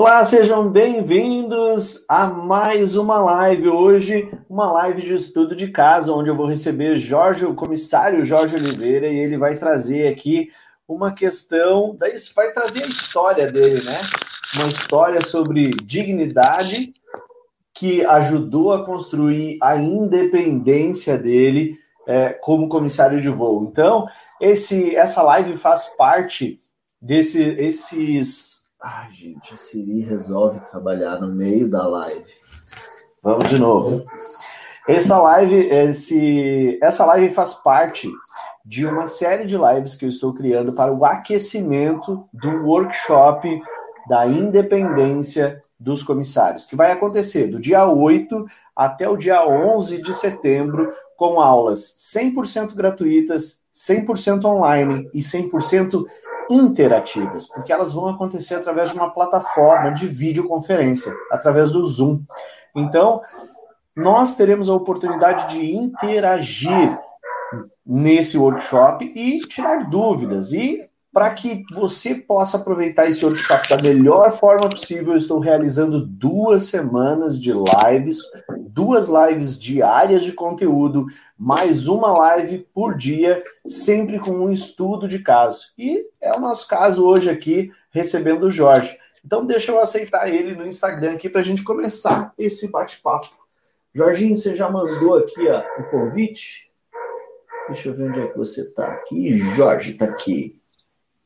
Olá, sejam bem-vindos a mais uma live. Hoje, uma live de estudo de caso, onde eu vou receber Jorge, o comissário Jorge Oliveira, e ele vai trazer aqui uma questão, vai trazer a história dele, né? Uma história sobre dignidade que ajudou a construir a independência dele é, como comissário de voo. Então, esse, essa live faz parte desse, esses Ai, gente, a Siri resolve trabalhar no meio da live. Vamos de novo. Essa live, esse, essa live faz parte de uma série de lives que eu estou criando para o aquecimento do workshop da independência dos comissários, que vai acontecer do dia 8 até o dia 11 de setembro, com aulas 100% gratuitas, 100% online e 100% interativas, porque elas vão acontecer através de uma plataforma de videoconferência, através do Zoom. Então, nós teremos a oportunidade de interagir nesse workshop e tirar dúvidas. E para que você possa aproveitar esse workshop da melhor forma possível, estou realizando duas semanas de lives, duas lives diárias de conteúdo, mais uma live por dia, sempre com um estudo de caso. E é o nosso caso hoje aqui, recebendo o Jorge. Então, deixa eu aceitar ele no Instagram aqui para a gente começar esse bate-papo. Jorginho, você já mandou aqui ó, o convite? Deixa eu ver onde é que você está aqui. Jorge está aqui.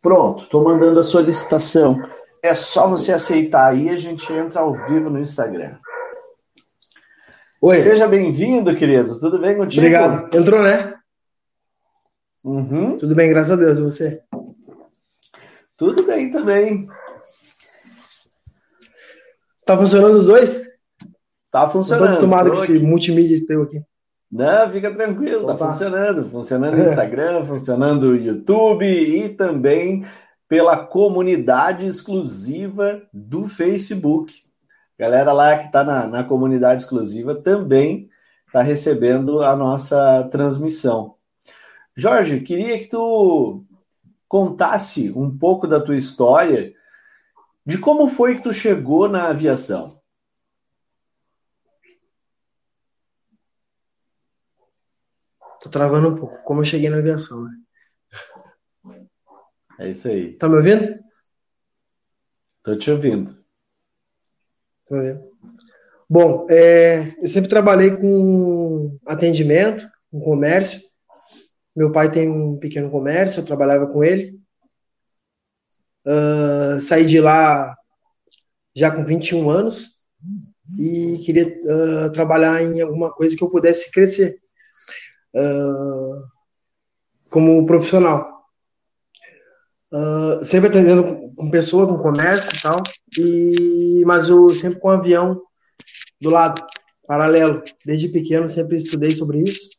Pronto, estou mandando a solicitação. É só você aceitar aí, a gente entra ao vivo no Instagram. Oi. Seja bem-vindo, querido. Tudo bem contigo? Obrigado. Entrou, né? Uhum. Tudo bem, graças a Deus. E você? Tudo bem também. Tá funcionando os dois? Tá funcionando. Estou acostumado com esse multimídia teu aqui. Não, fica tranquilo, tá funcionando. Funcionando no Instagram, funcionando no YouTube e também pela comunidade exclusiva do Facebook. Galera lá que está na, na comunidade exclusiva também está recebendo a nossa transmissão. Jorge, queria que tu contasse um pouco da tua história, de como foi que tu chegou na aviação. Travando um pouco. Como eu cheguei na aviação, né? É isso aí. Tá me ouvindo? Tô te ouvindo. Tô ouvindo. Bom, é, eu sempre trabalhei com atendimento, com comércio. Meu pai tem um pequeno comércio, eu trabalhava com ele. Uh, saí de lá já com 21 anos e queria uh, trabalhar em alguma coisa que eu pudesse crescer uh, como profissional. Uh, sempre atendendo com pessoa, com comércio e tal, e, mas eu sempre com avião do lado, paralelo. Desde pequeno sempre estudei sobre isso,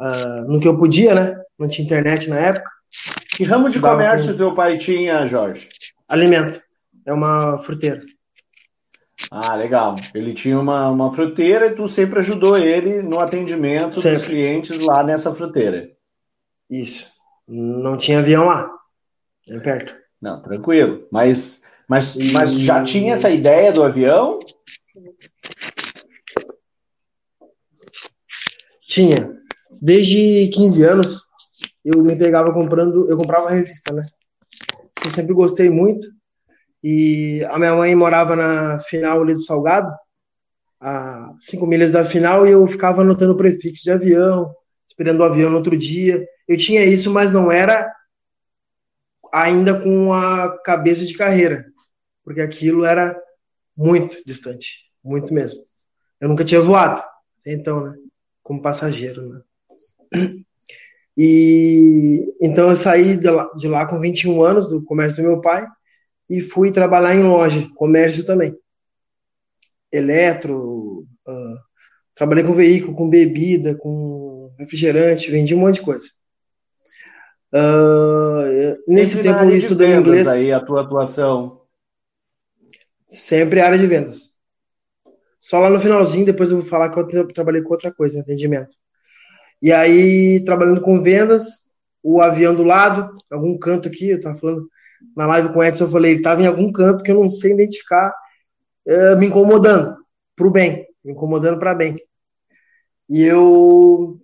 uh, no que eu podia, né? Não tinha internet na época. Que ramo de comércio com... teu pai tinha, Jorge? Alimento. É uma fruteira. Ah, legal. Ele tinha uma, uma fruteira e tu sempre ajudou ele no atendimento sempre. dos clientes lá nessa fruteira. Isso. Não tinha avião lá. É perto. Não, tranquilo. Mas, mas, e... mas já tinha essa ideia do avião? Tinha. Desde 15 anos eu me pegava comprando, eu comprava revista, né? Eu sempre gostei muito e a minha mãe morava na final ali do Salgado, a cinco milhas da final, e eu ficava anotando prefixo de avião, esperando o avião no outro dia. Eu tinha isso, mas não era ainda com a cabeça de carreira, porque aquilo era muito distante, muito mesmo. Eu nunca tinha voado, então, né? Como passageiro, né? E então eu saí de lá, de lá com 21 anos do comércio do meu pai e fui trabalhar em loja, comércio também. Eletro, uh, trabalhei com veículo, com bebida, com refrigerante, vendi um monte de coisa. Uh, nesse sempre tempo eu estudei inglês. aí a tua atuação? Sempre área de vendas. Só lá no finalzinho, depois eu vou falar que eu trabalhei com outra coisa, atendimento. E aí, trabalhando com vendas, o avião do lado, algum canto aqui, eu tava falando, na live com o Edson, eu falei, ele estava em algum canto que eu não sei identificar, é, me incomodando para o bem, me incomodando para bem. E eu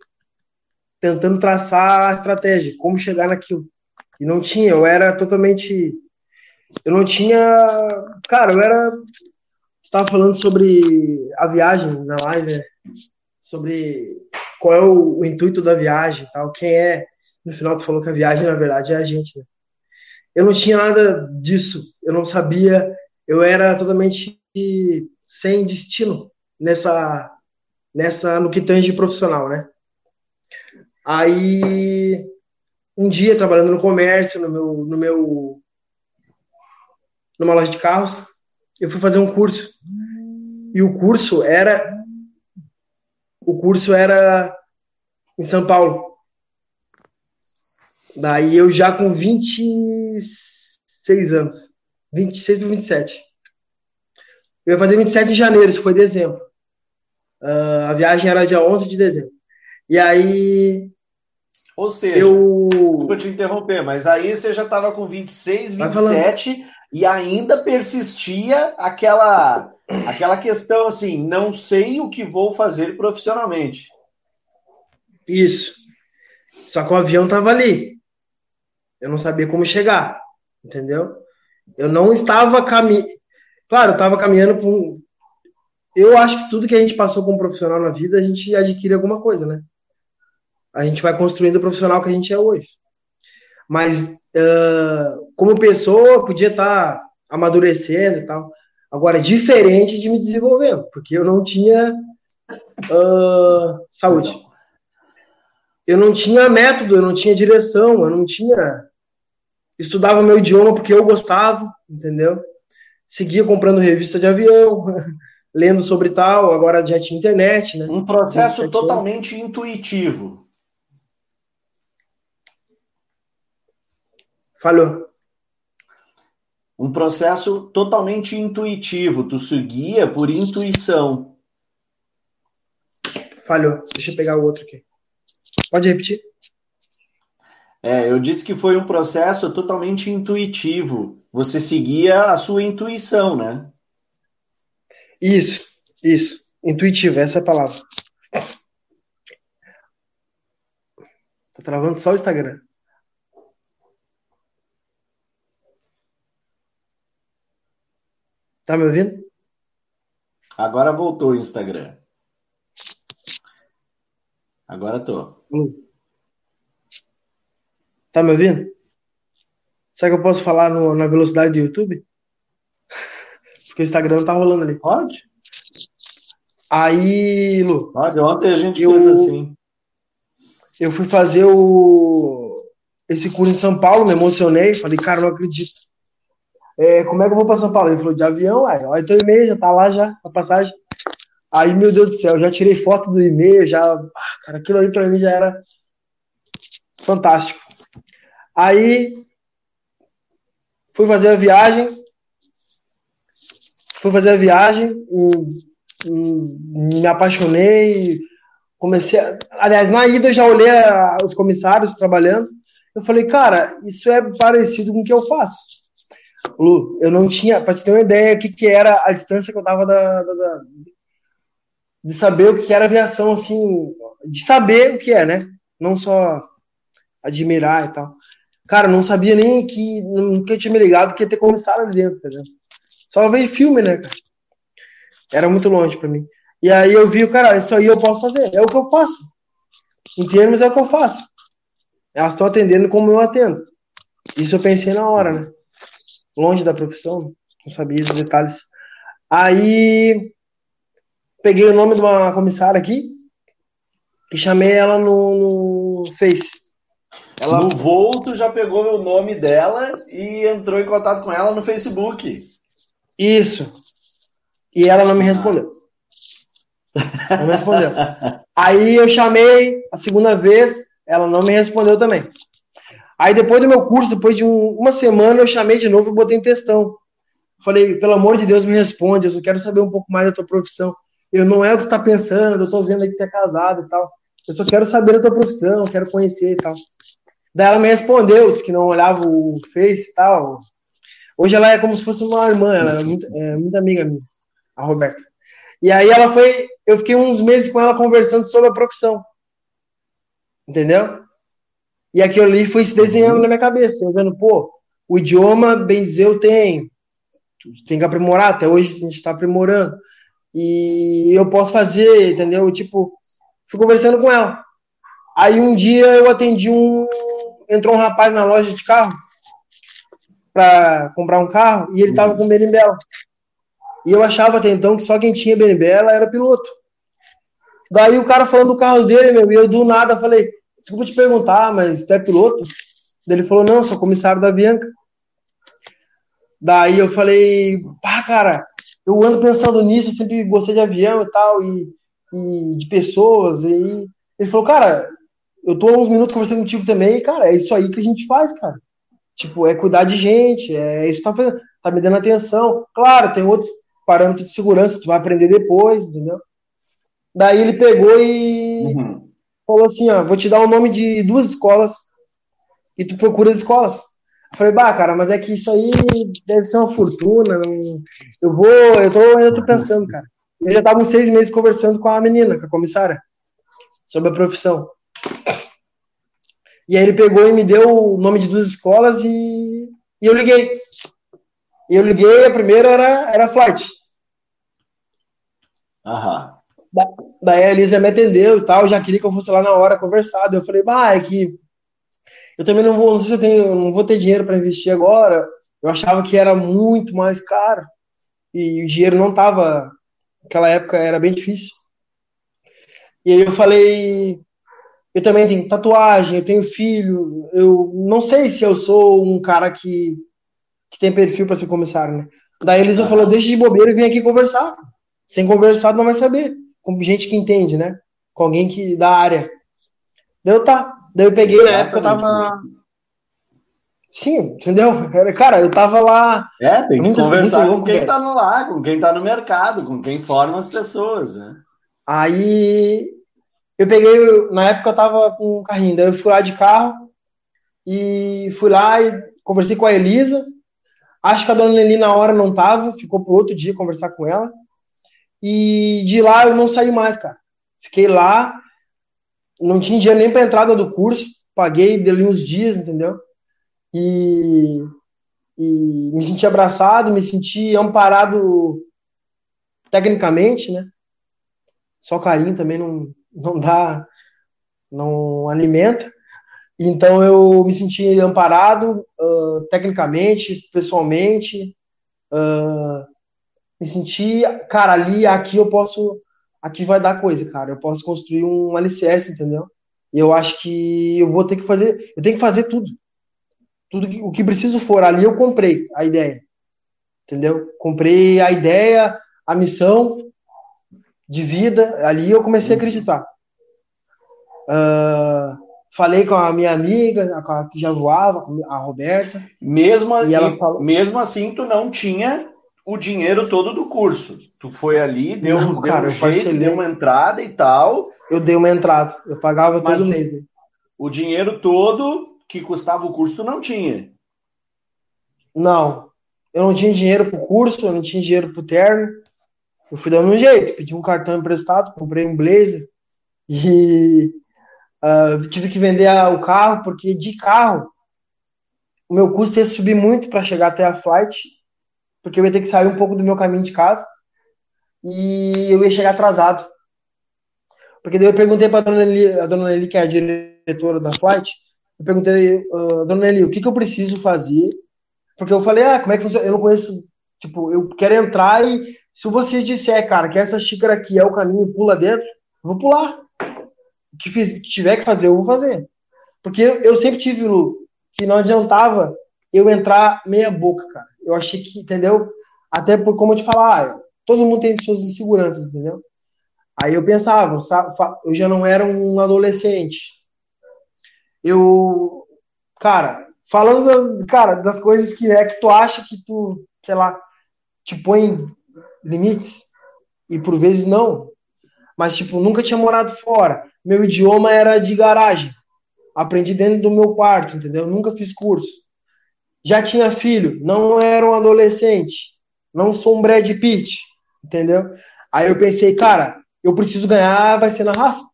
tentando traçar a estratégia, como chegar naquilo. E não tinha, eu era totalmente. Eu não tinha. Cara, eu era. Estava falando sobre a viagem na live, né? sobre qual é o, o, intuito da viagem tal, quem é. No final, tu falou que a viagem, na verdade, é a gente, né? Eu não tinha nada disso, eu não sabia, eu era totalmente sem destino nessa, nessa no que tange profissional, né? Aí, um dia, trabalhando no comércio, no meu, no meu, numa loja de carros, eu fui fazer um curso. E o curso era, o curso era em São Paulo. Daí eu já com 26 anos, 26 para 27. Eu ia fazer 27 de janeiro, isso foi dezembro. Uh, a viagem era dia 11 de dezembro. E aí. Ou seja, eu... desculpa te interromper, mas aí você já estava com 26, 27 e ainda persistia aquela, aquela questão assim: não sei o que vou fazer profissionalmente. Isso. Só que o avião estava ali. Eu não sabia como chegar, entendeu? Eu não estava caminhando. Claro, eu estava caminhando para um, eu acho que tudo que a gente passou como profissional na vida, a gente adquire alguma coisa, né? A gente vai construindo o profissional que a gente é hoje. Mas, uh, como pessoa, podia estar tá amadurecendo e tal. Agora, diferente de me desenvolvendo, porque eu não tinha uh, saúde. Eu não tinha método, eu não tinha direção, eu não tinha. Estudava meu idioma porque eu gostava, entendeu? Seguia comprando revista de avião, lendo sobre tal, agora já tinha internet, né? Um processo totalmente intuitivo. Falhou. Um processo totalmente intuitivo. Tu seguia por intuição. Falhou. Deixa eu pegar o outro aqui. Pode repetir? É, eu disse que foi um processo totalmente intuitivo. Você seguia a sua intuição, né? Isso, isso. Intuitivo, essa é a palavra. Tá travando só o Instagram. Tá me ouvindo? Agora voltou o Instagram. Agora tô. Hum. Tá me ouvindo? Será que eu posso falar no, na velocidade do YouTube? Porque o Instagram tá rolando ali. Pode? Aí, Lu. Pode, ontem a gente eu, fez assim. Eu fui fazer o esse curso em São Paulo, me emocionei, falei, cara, não acredito. É, como é que eu vou para São Paulo? Ele falou, de avião, aí, olha teu e-mail, já tá lá já, a passagem. Aí, meu Deus do céu, já tirei foto do e-mail, já, ah, cara, aquilo ali para mim já era fantástico. Aí, fui fazer a viagem, fui fazer a viagem, me apaixonei, comecei. A, aliás, na ida eu já olhei a, os comissários trabalhando. Eu falei, cara, isso é parecido com o que eu faço. Lu, eu não tinha, para te ter uma ideia, o que, que era a distância que eu tava da, da, da, de saber o que era aviação, assim, de saber o que é, né? Não só admirar e tal. Cara, não sabia nem que, nunca tinha me ligado que ia ter comissário ali dentro, entendeu? Só veio filme, né, cara? Era muito longe para mim. E aí eu vi, cara, isso aí eu posso fazer. É o que eu faço. Em termos, é o que eu faço. Elas estão atendendo como eu atendo. Isso eu pensei na hora, né? Longe da profissão, não sabia os detalhes. Aí peguei o nome de uma comissária aqui e chamei ela no, no Face. Ela... No voo, tu já pegou o nome dela e entrou em contato com ela no Facebook. Isso. E ela não me respondeu. Não me respondeu. Aí eu chamei a segunda vez, ela não me respondeu também. Aí depois do meu curso, depois de um, uma semana, eu chamei de novo e botei em questão. Falei, pelo amor de Deus, me responde, eu só quero saber um pouco mais da tua profissão. Eu não é o que tu tá pensando, eu tô vendo aí que tu é casado e tal. Eu só quero saber da tua profissão, quero conhecer e tal. Daí ela me respondeu, disse que não olhava o Face e tal. Hoje ela é como se fosse uma irmã, ela é muito, é muito amiga minha. a Roberta. E aí ela foi, eu fiquei uns meses com ela conversando sobre a profissão. Entendeu? E aquilo ali foi se desenhando na minha cabeça, eu vendo, pô, o idioma, Benzeu tem, tem que aprimorar, até hoje a gente está aprimorando. E eu posso fazer, entendeu? Tipo, fui conversando com ela. Aí um dia eu atendi um. Entrou um rapaz na loja de carro para comprar um carro e ele tava com berimbela. E eu achava até então que só quem tinha berimbela era piloto. Daí o cara falando do carro dele, meu, e eu do nada falei: Desculpa te perguntar, mas tu é piloto? Ele falou: Não, sou comissário da Bianca. Daí eu falei: Pá, cara, eu ando pensando nisso, eu sempre gostei de avião e tal, e, e de pessoas. E ele falou, cara, eu tô há uns minutos conversando contigo também, e, cara, é isso aí que a gente faz, cara. Tipo, é cuidar de gente, é isso que tá, fazendo, tá me dando atenção. Claro, tem outros parâmetros de segurança, tu vai aprender depois, entendeu? Daí ele pegou e uhum. falou assim, ó, vou te dar o nome de duas escolas e tu procura as escolas. Eu falei, bah, cara, mas é que isso aí deve ser uma fortuna. Não... Eu vou, eu tô, eu tô pensando, cara. Eu já tava uns seis meses conversando com a menina, com a comissária, sobre a profissão. E aí ele pegou e me deu o nome de duas escolas e, e eu liguei. E eu liguei, a primeira era, era Flight. Aham. Da, daí a Elisa me atendeu e tal, já queria que eu fosse lá na hora conversar. Eu falei, bah, é que eu também não vou, não sei se eu tenho, não vou ter dinheiro para investir agora. Eu achava que era muito mais caro e o dinheiro não estava. Naquela época era bem difícil. E aí eu falei, eu também tenho tatuagem, eu tenho filho, eu não sei se eu sou um cara que, que tem perfil para ser comissário, né? Daí a Elisa falou, deixa de bobeira e vem aqui conversar. Sem conversar não vai saber. Com gente que entende, né? Com alguém que da área. Deu tá. Daí eu peguei na época, eu tava. Sim, entendeu? Cara, eu tava lá. É, tem que conversar com quem tá no lá, com quem tá no mercado, com quem forma as pessoas, né? Aí eu peguei, na época eu tava com um carrinho, daí eu fui lá de carro e fui lá e conversei com a Elisa. Acho que a dona Nelly na hora não tava, ficou pro outro dia conversar com ela. E de lá eu não saí mais, cara. Fiquei lá, não tinha dinheiro nem para entrada do curso, paguei dele uns dias, entendeu? E, e me senti abraçado, me senti amparado tecnicamente, né? Só carinho também não, não dá, não alimenta. Então eu me senti amparado uh, tecnicamente, pessoalmente. Uh, me senti, cara, ali, aqui eu posso aqui vai dar coisa, cara. Eu posso construir um alicerce, entendeu? E eu acho que eu vou ter que fazer, eu tenho que fazer tudo. Tudo que, o que preciso for. Ali eu comprei a ideia. Entendeu? Comprei a ideia, a missão de vida. Ali eu comecei a acreditar. Uh, falei com a minha amiga, a, que já voava, a Roberta. Mesmo, e ela falou, mesmo assim, tu não tinha o dinheiro todo do curso. Tu foi ali, deu, não, deu cara, um jeito, deu uma entrada e tal. Eu dei uma entrada, eu pagava todo mês. Né? O dinheiro todo que custava o curso tu não tinha. Não. Eu não tinha dinheiro pro curso, eu não tinha dinheiro pro terno. Eu fui dando um jeito, pedi um cartão emprestado, comprei um blazer e uh, tive que vender a, o carro, porque de carro o meu custo ia subir muito para chegar até a flight, porque eu ia ter que sair um pouco do meu caminho de casa e eu ia chegar atrasado. Porque daí eu perguntei para a dona Nelly, a dona Nelly, que é a diretora da flight, eu perguntei, uh, dona Nelly, o que, que eu preciso fazer? Porque eu falei, ah, como é que funciona? Eu não conheço, tipo, eu quero entrar e se vocês disser, cara, que essa xícara aqui é o caminho, pula dentro, vou pular. O que, fiz, tiver que fazer, eu vou fazer. Porque eu, sempre tive, Lu, que não adiantava eu entrar meia boca, cara. Eu achei que, entendeu? Até por como eu te falar, ah, todo mundo tem suas inseguranças, entendeu? Aí eu pensava, eu já não era um adolescente. Eu, cara, falando, cara, das coisas que é que tu acha que tu, sei lá, te põe limites e por vezes não. Mas tipo, nunca tinha morado fora. Meu idioma era de garagem. Aprendi dentro do meu quarto, entendeu? Nunca fiz curso. Já tinha filho, não era um adolescente. Não sou um Brad Pitt Entendeu? Aí eu pensei, cara, eu preciso ganhar, vai ser na raça.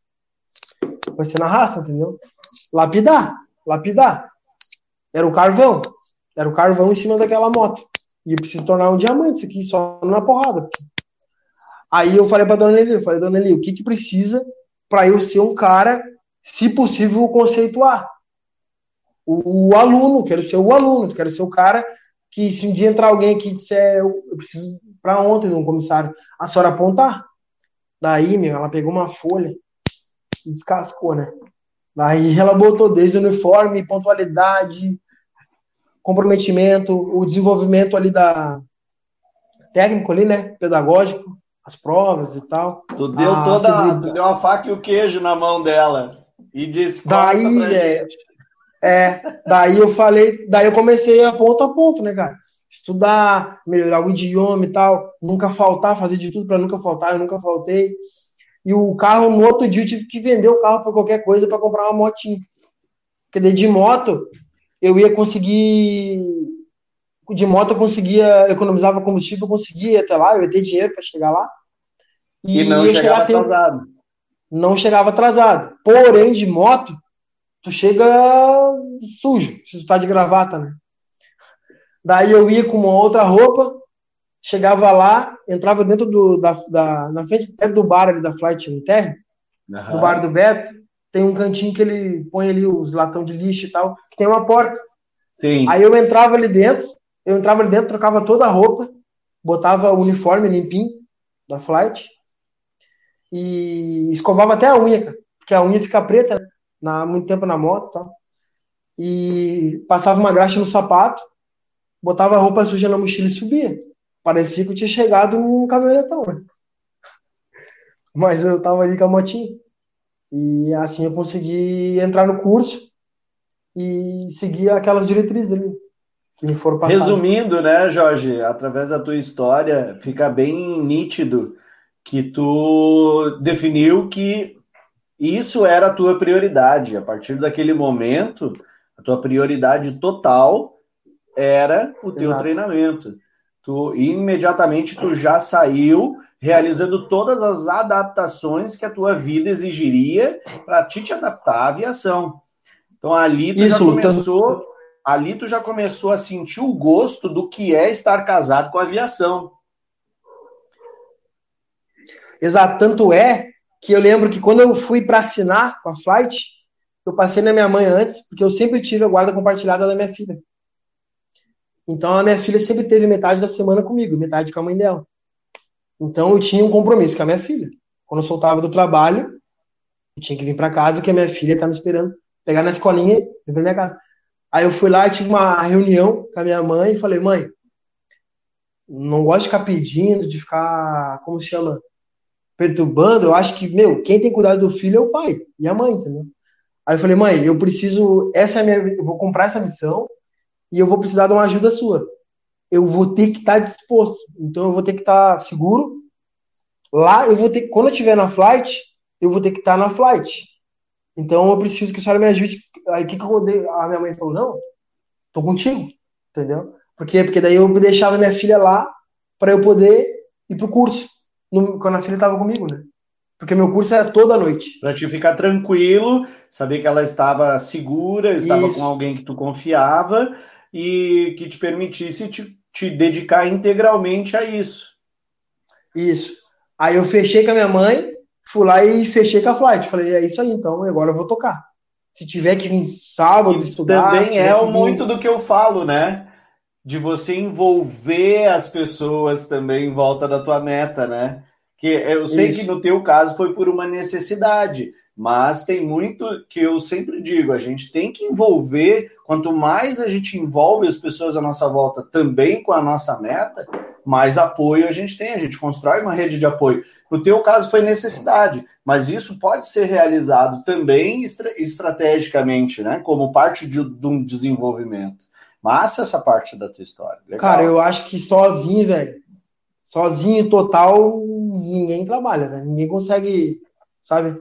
Vai ser na raça, entendeu? Lapidar, lapidar. Era o carvão. Era o carvão em cima daquela moto. E eu preciso tornar um diamante isso aqui, só na porrada. Aí eu falei pra dona Nelly, eu falei, dona Nelly, o que que precisa para eu ser um cara, se possível, conceituar? O, o, aluno, quero ser o aluno, quero ser o cara que se um dia entrar alguém aqui e disser, eu, eu preciso para ontem de um comissário, a senhora apontar. Daí, meu, ela pegou uma folha e descascou, né? Daí ela botou desde uniforme, pontualidade, comprometimento, o desenvolvimento ali da técnico ali, né? Pedagógico, as provas e tal. Tu deu a toda, tu deu a faca e o queijo na mão dela e disse daí, é, é, daí eu falei, daí eu comecei a ponto a ponto, né, cara? Estudar, melhorar o idioma e tal, nunca faltar, fazer de tudo para nunca faltar, eu nunca faltei. E o carro, no outro dia, eu tive que vender o carro por qualquer coisa para comprar uma motinha. Porque de moto, eu ia conseguir. De moto eu conseguia, economizava combustível, eu conseguia ir até lá, eu ia ter dinheiro para chegar lá. E, e não chegava atrasado. Não chegava atrasado. Porém, de moto, tu chega sujo, se tu tá de gravata, né? Daí eu ia com uma outra roupa, chegava lá, entrava dentro do, da, da na frente do bar ali da Flight Terra, uhum. do bar do Beto, tem um cantinho que ele põe ali os latão de lixo e tal, que tem uma porta. Sim. Aí eu entrava ali dentro, eu entrava ali dentro, trocava toda a roupa, botava o uniforme limpinho da flight e escovava até a unha, cara, porque a unha fica preta né, na muito tempo na moto, tá? E passava uma graxa no sapato, botava a roupa suja na mochila e subia. Parecia que eu tinha chegado num caminhonetão, né? Mas eu tava ali com a motinha. E assim eu consegui entrar no curso e seguir aquelas diretrizes ali que me foram passadas. Resumindo, né, Jorge, através da tua história, fica bem nítido que tu definiu que isso era a tua prioridade. A partir daquele momento, a tua prioridade total era o teu Exato. treinamento. Tu imediatamente tu já saiu realizando todas as adaptações que a tua vida exigiria para ti te adaptar à aviação. Então ali tu Isso, já começou, tanto... ali tu já começou a sentir o gosto do que é estar casado com a aviação. Exato, tanto é que eu lembro que quando eu fui para assinar com a Flight, eu passei na minha mãe antes, porque eu sempre tive a guarda compartilhada da minha filha. Então a minha filha sempre teve metade da semana comigo, metade com a mãe dela. Então eu tinha um compromisso com a minha filha. Quando eu soltava do trabalho, eu tinha que vir para casa, que a minha filha tá me esperando, pegar na escolinha e vir pra minha casa. Aí eu fui lá e tive uma reunião com a minha mãe e falei, mãe, não gosto de ficar pedindo, de ficar, como se chama, perturbando. Eu acho que, meu, quem tem cuidado do filho é o pai e a mãe, entendeu? Aí eu falei, mãe, eu preciso, essa é a minha, eu vou comprar essa missão e eu vou precisar de uma ajuda sua eu vou ter que estar tá disposto. Então eu vou ter que estar tá seguro. Lá eu vou ter quando eu estiver na flight, eu vou ter que estar tá na flight. Então eu preciso que a senhora me ajude. Aí que, que eu dei? A minha mãe falou: "Não, tô contigo". Entendeu? Por quê? Porque daí eu deixava minha filha lá para eu poder ir pro curso, no, quando a filha estava comigo, né? Porque meu curso era toda noite. Para te ficar tranquilo, saber que ela estava segura, estava Isso. com alguém que tu confiava e que te permitisse te te dedicar integralmente a isso. Isso. Aí eu fechei com a minha mãe, fui lá e fechei com a Flight. Falei, é isso aí, então agora eu vou tocar. Se tiver que vir sábado estudar. Também é muito do que eu falo, né? De você envolver as pessoas também em volta da tua meta, né? Que eu sei isso. que no teu caso foi por uma necessidade, mas tem muito que eu sempre digo, a gente tem que envolver, quanto mais a gente envolve as pessoas à nossa volta também com a nossa meta, mais apoio a gente tem, a gente constrói uma rede de apoio. No teu caso foi necessidade, mas isso pode ser realizado também estra estrategicamente, né, como parte de, de, um desenvolvimento. Massa essa parte da tua história. Legal. Cara, eu acho que sozinho, velho, sozinho total, ninguém trabalha, velho. Ninguém consegue, sabe?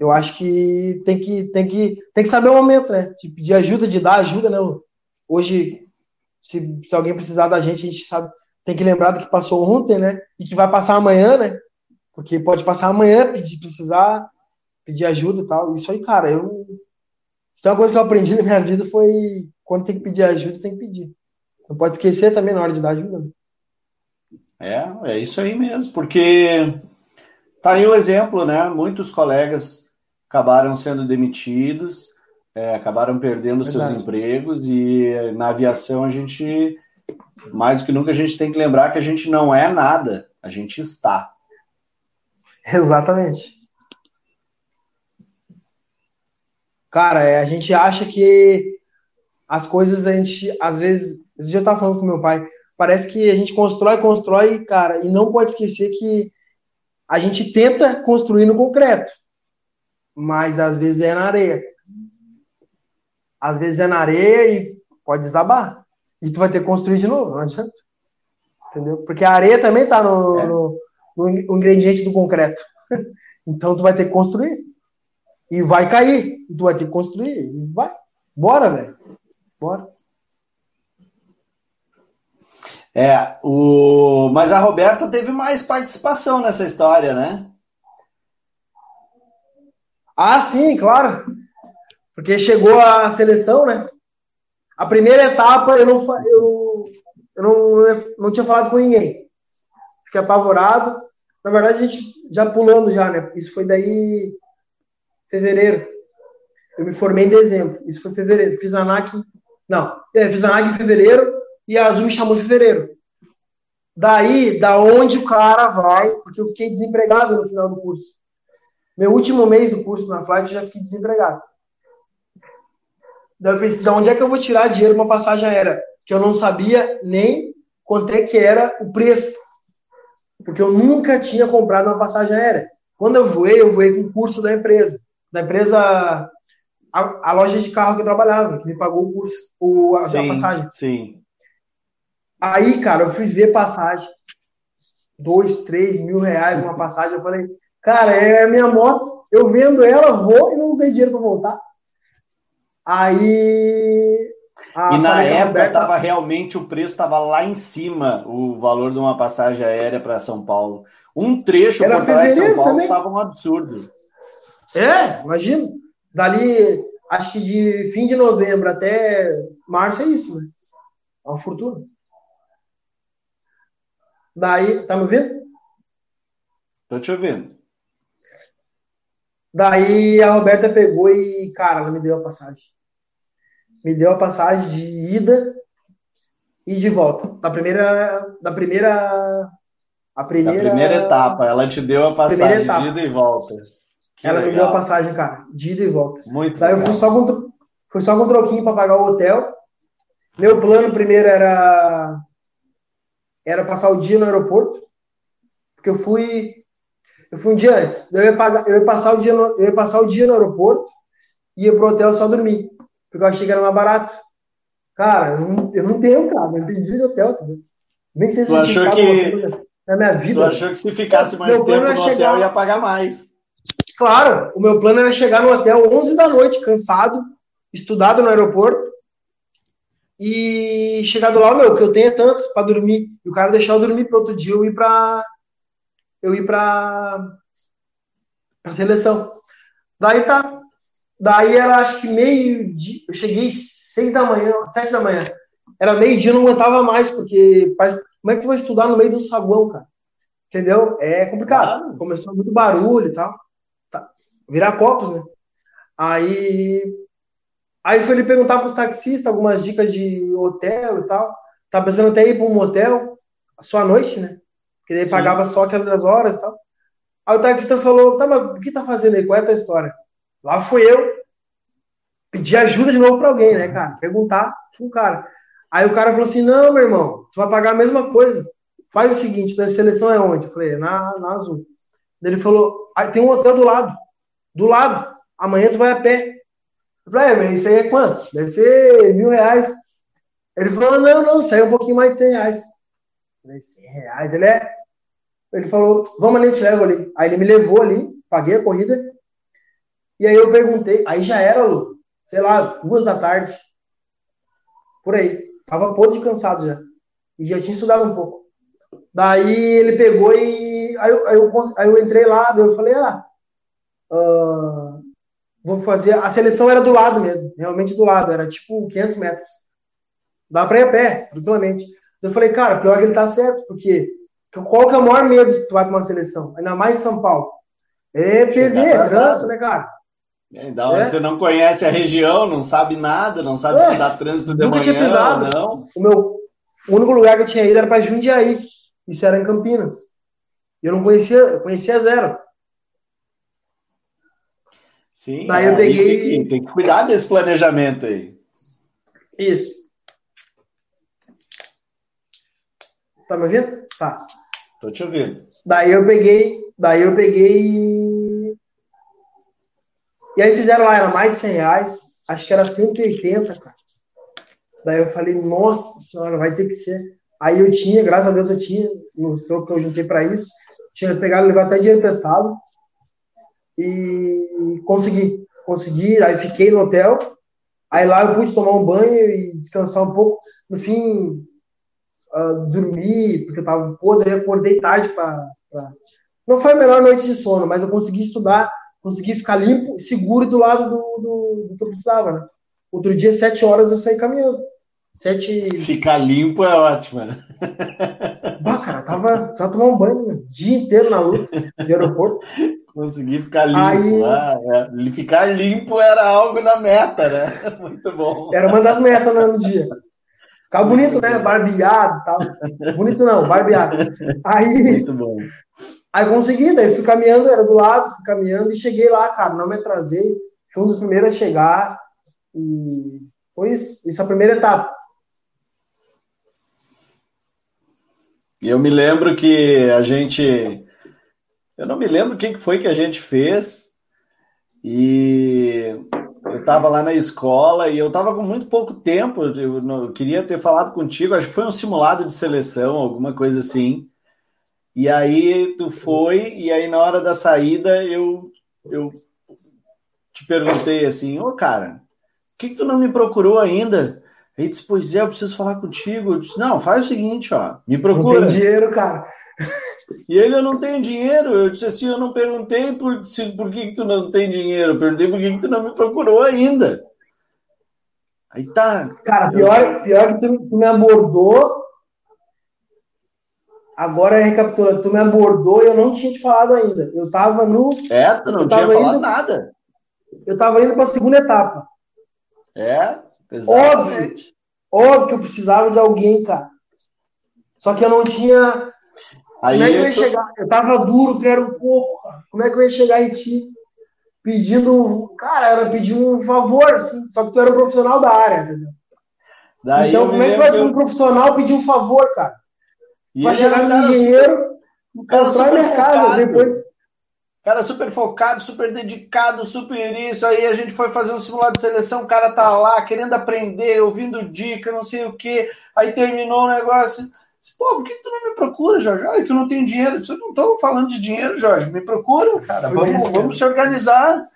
Eu acho que tem que, tem que, tem que saber o momento, né? De pedir ajuda, de dar ajuda, né? Hoje, se, se alguém precisar da gente, a gente sabe, tem que lembrar do que passou ontem, né? E que vai passar amanhã, né? Porque pode passar amanhã, pedir, precisar, pedir ajuda e tal. Isso aí, cara, eu. Isso é uma coisa que eu aprendi na minha vida foi quando tem que pedir ajuda, tem que pedir. Não pode esquecer também na hora de dar ajuda. É, é isso aí mesmo, porque tá aí o exemplo, né? Muitos colegas acabaram sendo demitidos, é, acabaram perdendo Verdade. seus empregos e na aviação a gente, mais do que nunca, a gente tem que lembrar que a gente não é nada, a gente está. Exatamente. Cara, é, a gente acha que as coisas a gente, às vezes, esse dia eu tava falando com meu pai, parece que a gente constrói, constrói, cara, e não pode esquecer que a gente tenta construir no concreto, mas às vezes é na areia. Às vezes é na areia e pode desabar. E tu vai ter que construir de novo, não adianta. Entendeu? Porque a areia também tá no, é. no, no ingrediente do concreto. então tu vai ter que construir. E vai cair. E tu vai ter que construir. E vai. Bora, velho. Bora. É, o... mas a Roberta teve mais participação nessa história, né? Ah, sim, claro. Porque chegou a seleção, né? A primeira etapa eu não, eu, eu não, não tinha falado com ninguém. Fiquei apavorado. Na verdade, a gente já pulando já, né? Isso foi daí fevereiro. Eu me formei em dezembro. Isso foi fevereiro. Fiz ANAC. Não, é, fiz ANAC em fevereiro e a Azul me chamou em fevereiro. Daí, da onde o cara vai, porque eu fiquei desempregado no final do curso. Meu último mês do curso na Flight, eu já fiquei desempregado. Daí eu pensei, da onde é que eu vou tirar dinheiro para passagem aérea? Que eu não sabia nem quanto é que era o preço. Porque eu nunca tinha comprado uma passagem aérea. Quando eu voei, eu voei com o curso da empresa. Da empresa, a, a, loja de carro que eu trabalhava, que me pagou o curso, o, a, sim, a passagem. Sim. Aí, cara, eu fui ver passagem. Dois, três mil reais uma passagem. Eu falei, cara, é a minha moto. Eu vendo ela, vou e não usei dinheiro para voltar. Aí. e na época Roberta... tava realmente o preço estava lá em cima, o valor de uma passagem aérea para São Paulo. Um trecho Porto Alegre São Paulo estava um absurdo. É, imagina. Dali, acho que de fim de novembro até março é isso, né? É uma fortuna. Daí, tá me ouvindo? Tô te ouvindo. Daí a Roberta pegou e, cara, ela me deu a passagem. Me deu a passagem de ida e de volta. Da primeira. Da primeira. A primeira, da primeira etapa, ela te deu a passagem de ida e volta. Que ela legal. me deu a passagem, cara, de ida e volta. Muito Daí legal. eu fui só com, fui só com um troquinho para pagar o hotel. Meu plano primeiro era era passar o dia no aeroporto, porque eu fui eu fui um dia antes. Eu ia, pagar, eu ia passar o dia no, eu ia passar o dia no aeroporto e ia pro hotel só dormir, porque eu achei que era mais barato. Cara, eu não, eu não tenho, cara, não entendi de hotel, entendeu? Nem sei se tu achou que na minha vida. Tu achou que se ficasse mais tempo no chegar... hotel ia pagar mais. Claro, o meu plano era chegar no hotel 11 da noite, cansado, estudado no aeroporto, e chegar do lá, meu, o que eu tenho é tanto para dormir. E o cara deixar eu dormir para outro dia eu ir para eu ir para a seleção. Daí tá. Daí era acho que meio dia. Eu cheguei seis da manhã, sete da manhã. Era meio dia, não aguentava mais, porque como é que tu vai estudar no meio do saguão, cara? Entendeu? É complicado. Começou muito barulho e tal. Tá. Virar copos, né? Aí Aí foi ele perguntar para os taxistas algumas dicas de hotel e tal. Tá pensando até ir para um motel, só à noite, né? Porque ele pagava só aquelas horas e tal. Aí o taxista falou: tá, mas o que tá fazendo aí? Qual é a tua história? Lá fui eu pedir ajuda de novo para alguém, né, cara? Perguntar pro cara. Aí o cara falou assim: não, meu irmão, tu vai pagar a mesma coisa. Faz o seguinte, tua seleção é onde? Eu falei: na, na Azul. Ele falou: ah, tem um hotel do lado. Do lado. Amanhã tu vai a pé. Eu falei, é, mas isso aí é quanto? Deve ser mil reais. Ele falou, não, não, saiu um pouquinho mais de 100 reais. Falei, 100 reais? Ele é. Ele falou, vamos ali, eu te levo ali. Aí ele me levou ali, paguei a corrida. E aí eu perguntei, aí já era, Lu, sei lá, duas da tarde. Por aí. Tava podre de cansado já. E já tinha estudado um pouco. Daí ele pegou e. Aí eu, aí eu, aí eu entrei lá, eu falei, ah, uh, vou fazer. A seleção era do lado mesmo, realmente do lado, era tipo 500 metros. Dá pra ir a pé, tranquilamente. Eu falei, cara, pior que ele tá certo, porque qual que é o maior medo se tu vai pra uma seleção? Ainda mais São Paulo. É perder, é trânsito, né, cara? Então, é. você não conhece a região, não sabe nada, não sabe é. se dá trânsito de manhã ou não. O meu o único lugar que eu tinha ido era para Jundiaí. Isso era em Campinas. Eu não conhecia, eu conhecia zero. Sim, Daí eu peguei... tem, que, tem que cuidar desse planejamento aí. Isso. Tá me ouvindo? Tá. Tô te ouvindo. Daí eu peguei, daí eu peguei. E aí fizeram lá, era mais de 100 reais. Acho que era 180, cara. Daí eu falei, nossa senhora, vai ter que ser. Aí eu tinha, graças a Deus eu tinha, nos trocos que eu juntei para isso, tinha pegado, levar até dinheiro emprestado e consegui, consegui, aí fiquei no hotel, aí lá eu pude tomar um banho e descansar um pouco, no fim, uh, dormi, porque eu tava, daí acordei tarde para pra... Não foi a melhor noite de sono, mas eu consegui estudar, consegui ficar limpo e seguro do lado do, do, do que eu precisava, né? Outro dia, sete horas, eu saí caminhando. Sete... Ficar limpo é ótimo, né? Bah, cara, tava só tomar um banho o dia inteiro na luta de aeroporto. Consegui ficar limpo. Aí... Ah, é. Ficar limpo era algo na meta, né? Muito bom. Era uma das metas né, no dia. Ficar bonito, né? Barbeado e tal. Bonito não, barbeado. Aí. Muito bom. Aí consegui, daí fui caminhando, era do lado, fui caminhando e cheguei lá, cara. Não me atrasei. Fui um dos primeiros a chegar. E foi isso. Isso é a primeira etapa. Eu me lembro que a gente. Eu não me lembro o que foi que a gente fez. E estava lá na escola e eu estava com muito pouco tempo. Eu, não, queria ter falado contigo. Acho que foi um simulado de seleção, alguma coisa assim. E aí tu foi, e aí na hora da saída eu, eu te perguntei assim: Ô cara, por que, que tu não me procurou ainda? Ele disse, pois é, eu preciso falar contigo. Eu disse, não, faz o seguinte, ó, me procura. Não tem dinheiro, cara. E ele, eu não tenho dinheiro. Eu disse assim, eu não perguntei por, se, por que, que tu não tem dinheiro. Eu perguntei por que, que tu não me procurou ainda. Aí tá. Cara, pior, pior que tu, tu me abordou. Agora é recapitulando, tu me abordou e eu não tinha te falado ainda. Eu tava no. É, tu não tinha falado indo, nada. Eu tava indo pra segunda etapa. É? Óbvio, óbvio que eu precisava de alguém, cara. Só que eu não tinha. Aí Como é que eu ia tô... chegar? Eu tava duro, quero um pouco, cara. Como é que eu ia chegar em ti? Pedindo. Cara, era pedir um favor, assim. Só que tu era um profissional da área, entendeu? Daí então, como é que vai eu... um profissional pedir um favor, cara? E pra chegar no dinheiro, o cara constrói minha casa, depois Cara super focado, super dedicado, super isso. Aí a gente foi fazer um simulado de seleção, o cara tá lá querendo aprender, ouvindo dica, não sei o que. Aí terminou o negócio. Pô, por que tu não me procura, Jorge? Ah, é que eu não tenho dinheiro. Eu não tô falando de dinheiro, Jorge. Me procura, cara. Vamos, vamos se organizar.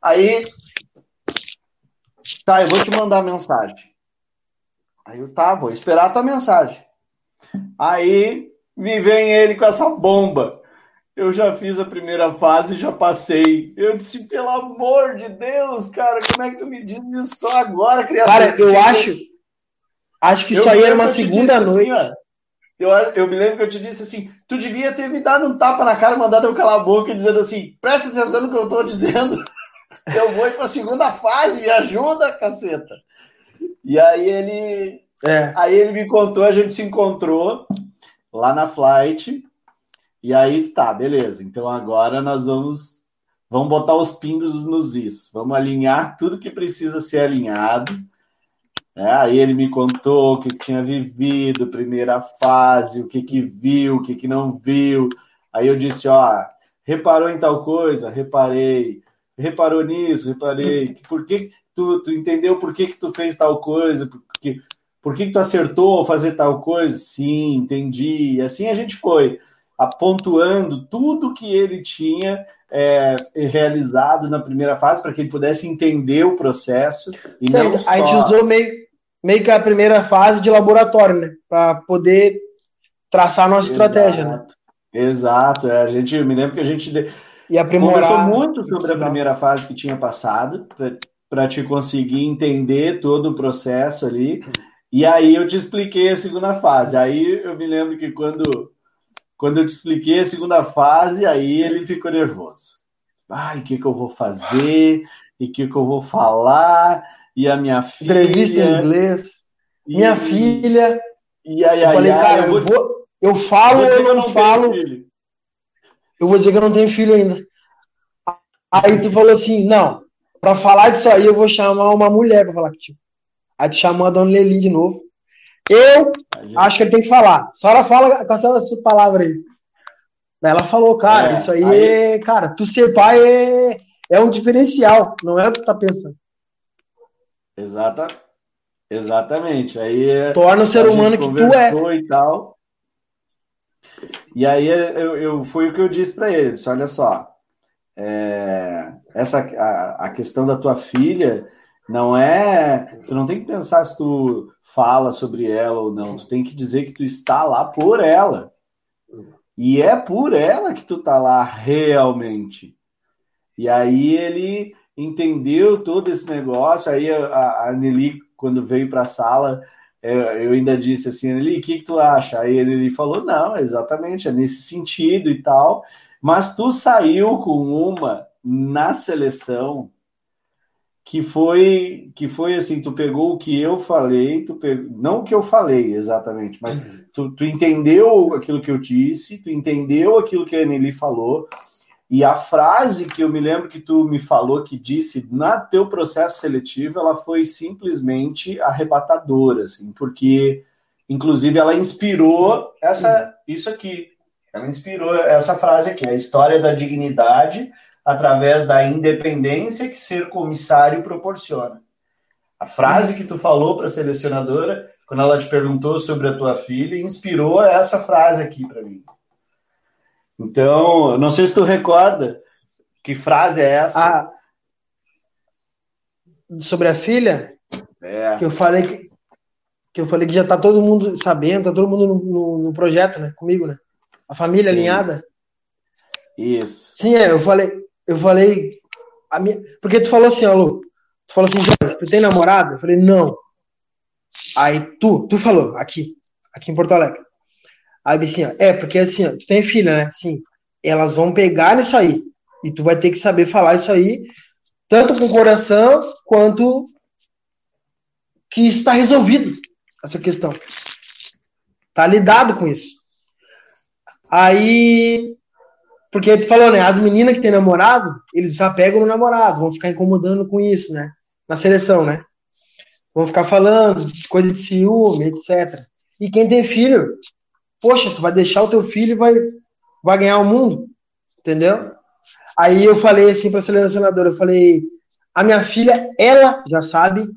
Aí. Tá, eu vou te mandar a mensagem. Aí eu, tá, vou esperar a tua mensagem. Aí me vem ele com essa bomba. Eu já fiz a primeira fase e já passei. Eu disse, pelo amor de Deus, cara, como é que tu me diz isso só agora, criatura? Cara, eu acho. Acho que isso aí era uma segunda assim, noite. Assim, eu, eu me lembro que eu te disse assim: tu devia ter me dado um tapa na cara, mandado eu calar a boca, dizendo assim: presta atenção no que eu tô dizendo. eu vou ir pra segunda fase, me ajuda, caceta. E aí ele. É. Aí ele me contou, a gente se encontrou lá na flight. E aí está, beleza. Então agora nós vamos vamos botar os pingos nos is. Vamos alinhar tudo que precisa ser alinhado. É, aí ele me contou o que, tinha vivido, primeira fase, o que, que viu, o que, que não viu. Aí eu disse, ó, reparou em tal coisa? Reparei. Reparou nisso? Reparei. Por que tu, tu entendeu por que, que tu fez tal coisa? Por que, por que, que tu acertou ao fazer tal coisa? Sim, entendi. E assim a gente foi pontuando tudo que ele tinha é, realizado na primeira fase para que ele pudesse entender o processo. E Sim, não só... A gente usou meio, meio que a primeira fase de laboratório, né? Para poder traçar a nossa Exato. estratégia, né? Exato, é, a gente, eu me lembro que a gente e aprimorar, conversou muito sobre a primeira fase que tinha passado, para te conseguir entender todo o processo ali. E aí eu te expliquei a segunda fase. Aí eu me lembro que quando, quando eu te expliquei a segunda fase, aí ele ficou nervoso. Ai, o que, que eu vou fazer? E o que, que eu vou falar? E a minha filha. Entrevista em inglês. E... Minha filha. E aí, eu falei, aí, cara, eu, vou... eu, vou... eu falo, eu, eu não, não falo. Eu vou dizer que eu não tenho filho ainda. Aí tu falou assim: não, para falar disso aí eu vou chamar uma mulher para falar contigo. Aí tu chamou a dona Leli de novo. Eu gente... acho que ele tem que falar. A senhora fala com essa sua palavra aí. Daí ela falou, cara, é, isso aí, aí, é. Cara, tu ser pai é, é um diferencial, não é o que tu tá pensando. Exata, exatamente. Aí é, torna o ser humano que tu é. E, tal. e aí eu, eu, foi o que eu disse para ele. Disse, olha só, é, essa a, a questão da tua filha não é. Tu não tem que pensar se tu fala sobre ela ou não. Tu tem que dizer que tu está lá por ela. E é por ela que tu tá lá realmente. E aí ele entendeu todo esse negócio. Aí a, a Nelly, quando veio para a sala, é, eu ainda disse assim, Nelly, o que, que tu acha? Aí ele falou, não, exatamente, é nesse sentido e tal. Mas tu saiu com uma na seleção que foi que foi assim, tu pegou o que eu falei, tu pegou, não o que eu falei exatamente, mas uhum. tu, tu entendeu aquilo que eu disse, tu entendeu aquilo que a Nelly falou, e a frase que eu me lembro que tu me falou, que disse na teu processo seletivo, ela foi simplesmente arrebatadora, assim, porque inclusive ela inspirou essa isso aqui, ela inspirou essa frase aqui, a história da dignidade através da independência que ser comissário proporciona. A frase que tu falou para a selecionadora, quando ela te perguntou sobre a tua filha, inspirou essa frase aqui para mim. Então, não sei se tu recorda que frase é essa. Ah, sobre a filha? É. Que eu falei que, que eu falei que já tá todo mundo sabendo, tá todo mundo no, no, no projeto, né? Comigo, né? A família Sim. alinhada? Isso. Sim, é, eu falei, eu falei. A minha, porque tu falou assim, ó, Lu, tu falou assim, Jorge, tu tem namorada? Eu falei, não. Aí tu, tu falou, aqui, aqui em Porto Alegre. Aí assim, ó, é, porque assim, ó, tu tem filha, né? Sim. Elas vão pegar nisso aí. E tu vai ter que saber falar isso aí, tanto com o coração, quanto que está resolvido, essa questão. Tá lidado com isso. Aí, porque tu falou, né? As meninas que têm namorado, eles já pegam no namorado, vão ficar incomodando com isso, né? Na seleção, né? Vão ficar falando coisa de ciúme, etc. E quem tem filho, poxa, tu vai deixar o teu filho e vai, vai ganhar o mundo, entendeu? Aí eu falei assim para a selecionadora, eu falei, a minha filha, ela já sabe,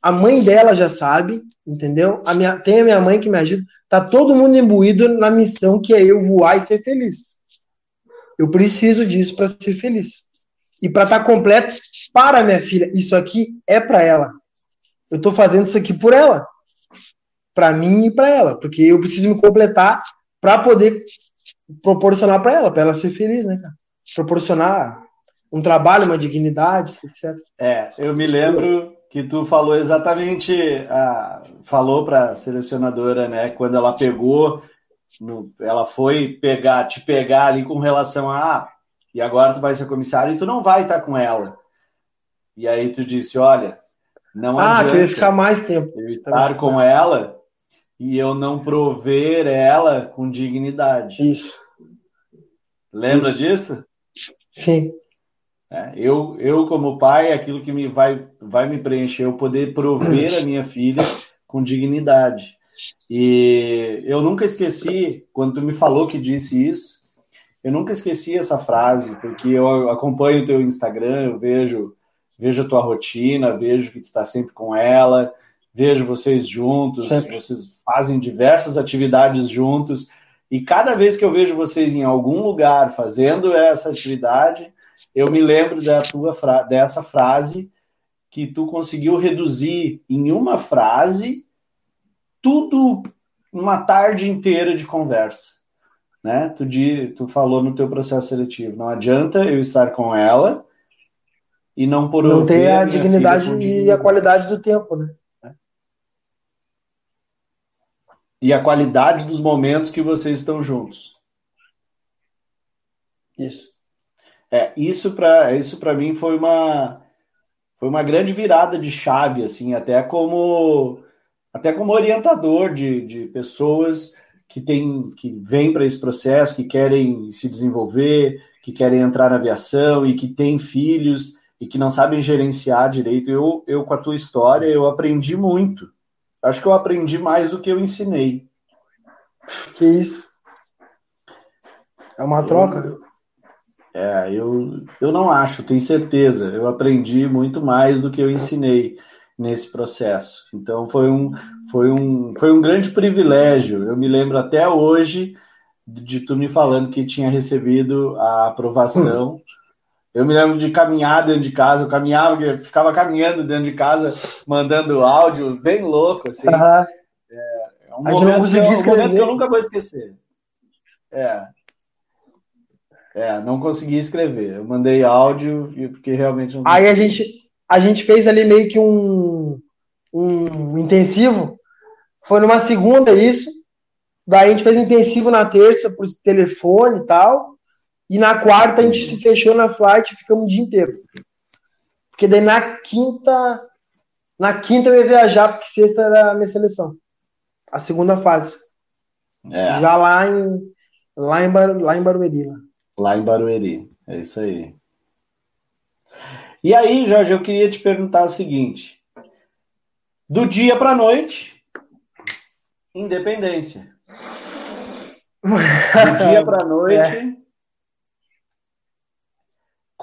a mãe dela já sabe, entendeu? A minha, tem a minha mãe que me ajuda. Tá todo mundo imbuído na missão que é eu voar e ser feliz. Eu preciso disso para ser feliz. E para estar tá completo para minha filha. Isso aqui é para ela. Eu estou fazendo isso aqui por ela. Para mim e para ela. Porque eu preciso me completar para poder proporcionar para ela, para ela ser feliz, né, cara? Proporcionar um trabalho, uma dignidade, etc. É, eu me lembro que tu falou exatamente, a, falou para a selecionadora, né, quando ela pegou, no, ela foi pegar, te pegar ali com relação a, ah, e agora tu vai ser comissário e tu não vai estar com ela. E aí tu disse, olha, não ah, adianta que eu ia ficar mais tempo. eu estar com ela e eu não prover ela com dignidade. Isso. Lembra Isso. disso? Sim. É, eu, eu, como pai, aquilo que me vai, vai me preencher, eu poder prover a minha filha com dignidade. E eu nunca esqueci, quando tu me falou que disse isso, eu nunca esqueci essa frase, porque eu acompanho o teu Instagram, eu vejo, vejo a tua rotina, vejo que tu está sempre com ela, vejo vocês juntos, sempre. vocês fazem diversas atividades juntos, e cada vez que eu vejo vocês em algum lugar fazendo essa atividade, eu me lembro da tua fra dessa frase que tu conseguiu reduzir em uma frase tudo uma tarde inteira de conversa, né? Tu, de, tu falou no teu processo seletivo, não adianta eu estar com ela e não por não ter a dignidade e a qualidade do tempo, né? E a qualidade dos momentos que vocês estão juntos. Isso. É, isso para isso mim foi uma foi uma grande virada de chave assim, até como até como orientador de, de pessoas que tem que vêm para esse processo, que querem se desenvolver, que querem entrar na aviação e que têm filhos e que não sabem gerenciar direito. Eu, eu com a tua história, eu aprendi muito. Acho que eu aprendi mais do que eu ensinei. Que isso? É uma troca. Eu, é, eu, eu não acho, tenho certeza. Eu aprendi muito mais do que eu ensinei nesse processo. Então foi um, foi um, foi um grande privilégio. Eu me lembro até hoje de tu me falando que tinha recebido a aprovação. Eu me lembro de caminhar dentro de casa, eu caminhava, ficava caminhando dentro de casa, mandando áudio, bem louco, assim. Uhum. É, é um, momento que, eu, um momento que eu nunca vou esquecer. É, é, não consegui escrever. Eu mandei áudio porque realmente não. Aí a gente, a gente fez ali meio que um, um intensivo. Foi numa segunda isso. Daí a gente fez um intensivo na terça por telefone e tal. E na quarta a gente se fechou na flight e ficamos o dia inteiro. Porque daí na quinta. Na quinta eu ia viajar, porque sexta era a minha seleção. A segunda fase. É. Já lá em, lá em, Bar, lá em Barueri. Lá. Lá em Barueri. É isso aí. E aí, Jorge, eu queria te perguntar o seguinte: do dia para noite, independência. Do dia para noite. É.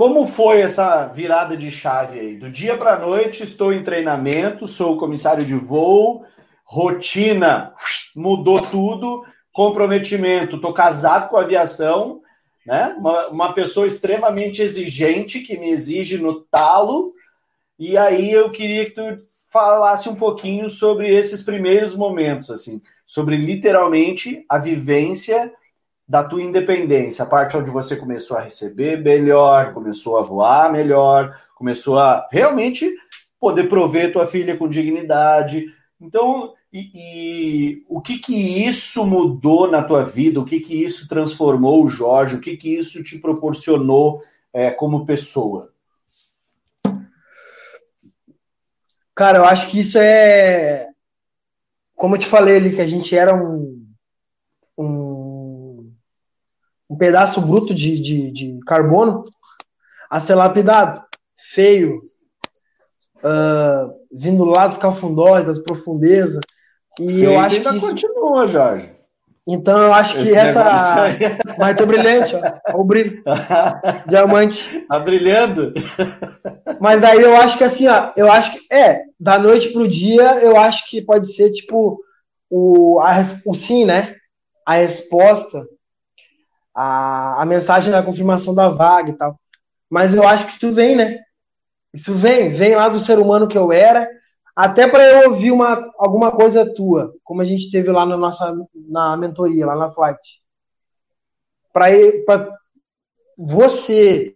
Como foi essa virada de chave aí? Do dia para noite, estou em treinamento, sou comissário de voo, rotina mudou tudo, comprometimento, estou casado com a aviação né? Uma, uma pessoa extremamente exigente que me exige no talo. E aí eu queria que tu falasse um pouquinho sobre esses primeiros momentos, assim, sobre literalmente a vivência da tua independência, a parte onde você começou a receber melhor, começou a voar melhor, começou a realmente poder prover tua filha com dignidade. Então, e, e, o que que isso mudou na tua vida? O que que isso transformou o Jorge? O que que isso te proporcionou é, como pessoa? Cara, eu acho que isso é, como eu te falei ali, que a gente era um, um, um pedaço bruto de, de, de carbono a ser lapidado, feio, uh, vindo lá dos cafundós, das profundezas, e eu acho que isso... continua, Jorge. Então eu acho que Esse essa. Mas tô brilhante, ó. o brilho. Diamante. Tá brilhando. Mas daí eu acho que assim, ó, eu acho que. É, da noite pro dia, eu acho que pode ser tipo o, a, o sim, né? A resposta, a, a mensagem da confirmação da vaga e tal. Mas eu acho que isso vem, né? Isso vem, vem lá do ser humano que eu era até para eu ouvir uma, alguma coisa tua, como a gente teve lá na nossa na mentoria, lá na Flight. Para você,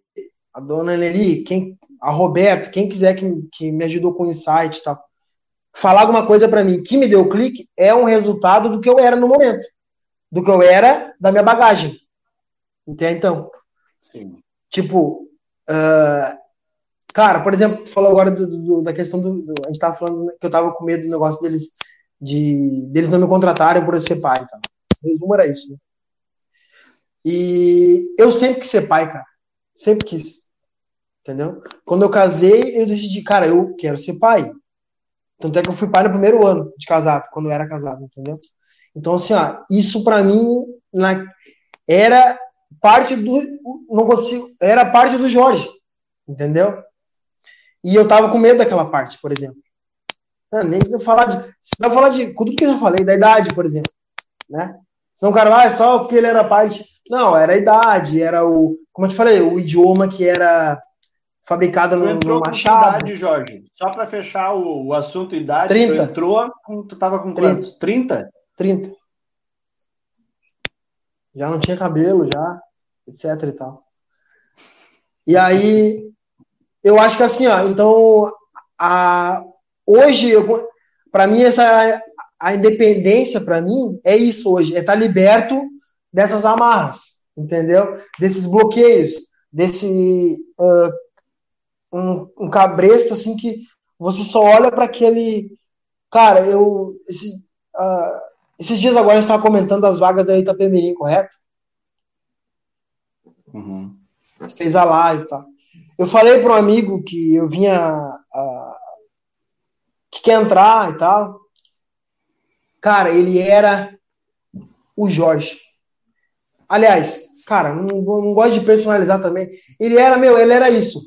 a dona Nelly, quem, a Roberto, quem quiser que, que me ajudou com insight e tal, falar alguma coisa para mim que me deu clique, é um resultado do que eu era no momento. Do que eu era da minha bagagem. Entende? Então. Sim. Tipo, uh, Cara, por exemplo, tu falou agora do, do, da questão do, do, A gente tava falando que eu tava com medo do negócio deles de deles não me contratarem por eu ser pai. Tá? Resumo era isso. Né? E eu sempre quis ser pai, cara. Sempre quis. Entendeu? Quando eu casei, eu decidi, cara, eu quero ser pai. Tanto é que eu fui pai no primeiro ano de casado, quando eu era casado, entendeu? Então, assim, ó, isso para mim na, era parte do. Não consigo. Era parte do Jorge, entendeu? E eu tava com medo daquela parte, por exemplo. Não, nem falar de. Se não falar de. Tudo que eu já falei, da idade, por exemplo. Né? Senão o cara vai ah, só porque ele era parte. Não, era a idade, era o. Como eu te falei, o idioma que era fabricado no, no Machado. idade, Jorge. Só para fechar o, o, assunto idade, 30. tu entrou, tu tava com 30. quantos? 30? 30. Já não tinha cabelo, já, etc e tal. E aí, eu acho que assim, ó, então, a, hoje, para mim, essa a independência, para mim, é isso hoje, é estar tá liberto dessas amarras, entendeu? Desses bloqueios, desse uh, um, um cabresto, assim, que você só olha para aquele. Cara, eu. Esse, uh, esses dias agora gente estava comentando as vagas da Itapemirim, correto? Uhum. Fez a live e tal. Eu falei para um amigo que eu vinha. Que quer entrar e tal. Cara, ele era o Jorge. Aliás, cara, não, não gosto de personalizar também. Ele era, meu, ele era isso.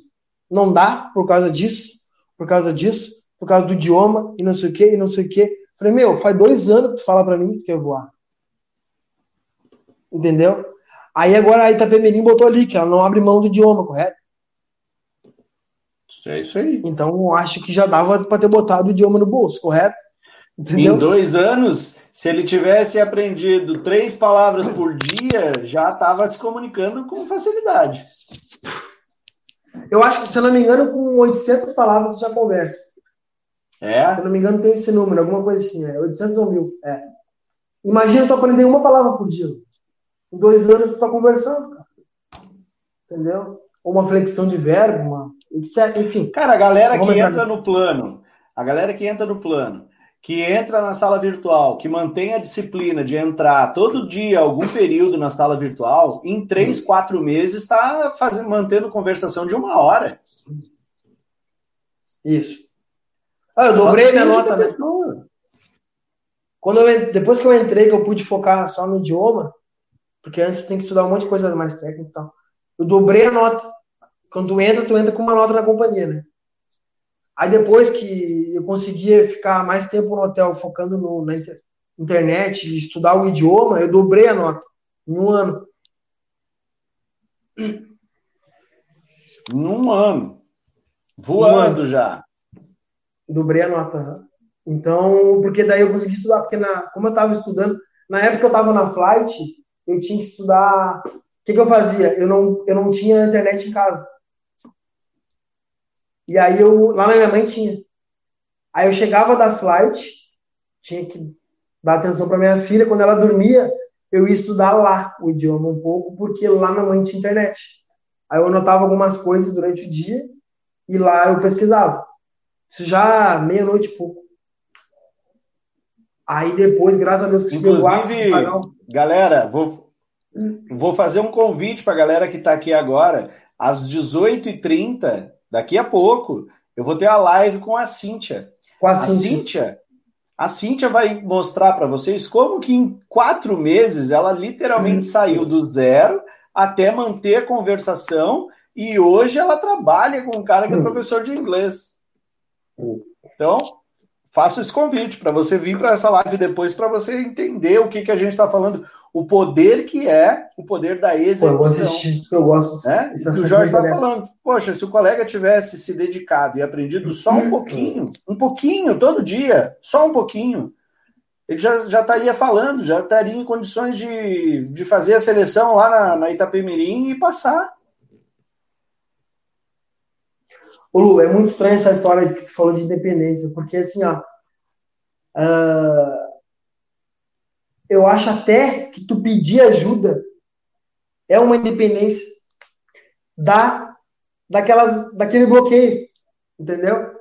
Não dá por causa disso, por causa disso, por causa do idioma e não sei o que, e não sei o que. Falei, meu, faz dois anos que tu fala pra mim que quer voar. Entendeu? Aí agora a Itapemirim botou ali que ela não abre mão do idioma, correto? É isso aí. Então acho que já dava para ter botado o idioma no bolso, correto? Entendeu? Em dois anos, se ele tivesse aprendido três palavras por dia, já estava se comunicando com facilidade. Eu acho que, se eu não me engano, com 800 palavras já conversa. É? Se eu não me engano, tem esse número, alguma coisa assim. É 800 ou mil. É. Imagina tu aprender uma palavra por dia. Em dois anos tu tá conversando, cara. Entendeu? Ou uma flexão de verbo, uma, etc. Enfim. Cara, a galera que entra no plano, a galera que entra no plano, que entra na sala virtual, que mantém a disciplina de entrar todo dia, algum período na sala virtual, em três, quatro meses está fazendo, mantendo conversação de uma hora. Isso. Ah, eu dobrei minha nota. Né? Quando eu, depois que eu entrei, que eu pude focar só no idioma, porque antes tem que estudar um monte de coisa mais técnica e tal. Eu dobrei a nota. Quando tu entra, tu entra com uma nota na companhia, né? Aí depois que eu conseguia ficar mais tempo no hotel focando no, na inter, internet e estudar o idioma, eu dobrei a nota em um ano. Num ano. Voando um ano. já. Dobrei a nota. Então, porque daí eu consegui estudar, porque na, como eu estava estudando, na época eu estava na flight, eu tinha que estudar. O que, que eu fazia? Eu não, eu não tinha internet em casa. E aí eu, lá na minha mãe tinha. Aí eu chegava da flight, tinha que dar atenção para minha filha, quando ela dormia, eu ia estudar lá o idioma um pouco, porque lá na mãe tinha internet. Aí eu anotava algumas coisas durante o dia e lá eu pesquisava. Isso já meia-noite e pouco. Aí depois, graças a Deus, consegui Inclusive, galera, vou, vou fazer um convite para a galera que está aqui agora. Às 18h30, Daqui a pouco eu vou ter a live com a Cíntia. Com a, a Cíntia. A Cíntia vai mostrar para vocês como que em quatro meses ela literalmente hum. saiu do zero até manter a conversação e hoje ela trabalha com um cara que é hum. professor de inglês. Então, faço esse convite para você vir para essa live depois para você entender o que, que a gente está falando o poder que é o poder da execução. eu, assistir, eu gosto. Né? o Jorge está falando, poxa, se o colega tivesse se dedicado e aprendido só um pouquinho, um pouquinho todo dia, só um pouquinho, ele já, já estaria falando, já estaria em condições de, de fazer a seleção lá na, na Itapemirim e passar. Ô Lu, é muito estranha essa história de que tu falou de independência, porque assim, ó. Uh eu acho até que tu pedir ajuda é uma independência da daquelas daquele bloqueio, entendeu?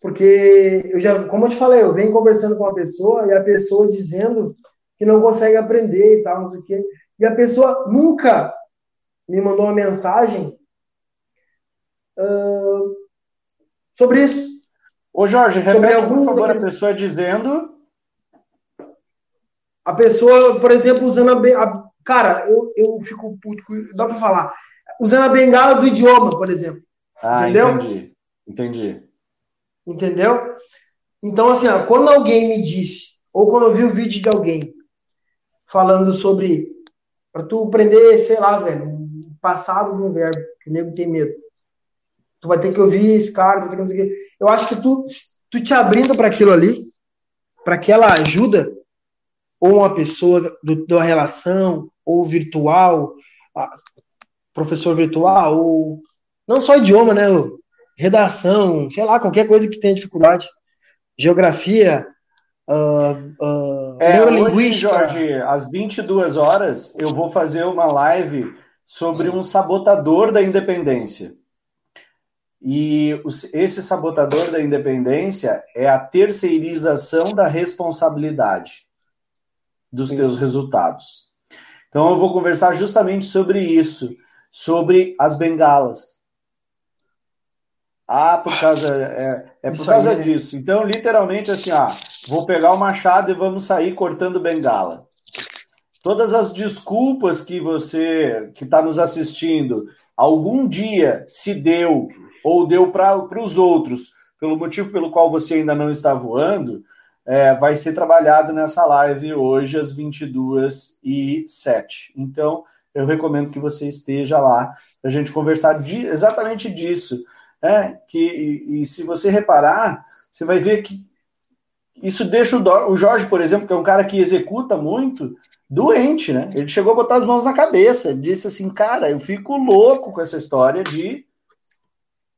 Porque eu já, como eu te falei, eu venho conversando com uma pessoa e a pessoa dizendo que não consegue aprender e tal, não sei o quê. E a pessoa nunca me mandou uma mensagem uh, sobre isso. Ô Jorge, repete, por favor, a pessoa dizendo a pessoa, por exemplo, usando a, a cara, eu, eu fico puto, dá para falar, usando a bengala do idioma, por exemplo. Ah, entendeu? entendi. Entendi. Entendeu? Então, assim, ó, quando alguém me disse, ou quando eu vi o vídeo de alguém falando sobre para tu aprender, sei lá, velho, o passado de um verbo, que o nego tem medo. Tu vai ter que ouvir esse cara, vai ter que... eu acho que tu, tu te abrindo para aquilo ali, para aquela ajuda, ou uma pessoa do, da relação, ou virtual, professor virtual, ou não só idioma, né? Redação, sei lá, qualquer coisa que tenha dificuldade. Geografia, uh, uh, é, neurolinguística. Hoje, Jorge, às 22 horas, eu vou fazer uma live sobre um sabotador da independência. E esse sabotador da independência é a terceirização da responsabilidade dos isso. teus resultados. Então eu vou conversar justamente sobre isso, sobre as bengalas. Ah, por causa é, é por causa aí, né? disso. Então literalmente assim, ah, vou pegar o machado e vamos sair cortando bengala. Todas as desculpas que você que está nos assistindo algum dia se deu ou deu para os outros, pelo motivo pelo qual você ainda não está voando, é, vai ser trabalhado nessa live hoje às 22 e 07 Então, eu recomendo que você esteja lá para a gente conversar de, exatamente disso. Né? Que, e, e, se você reparar, você vai ver que isso deixa o, o Jorge, por exemplo, que é um cara que executa muito, doente, né? Ele chegou a botar as mãos na cabeça, disse assim, cara, eu fico louco com essa história de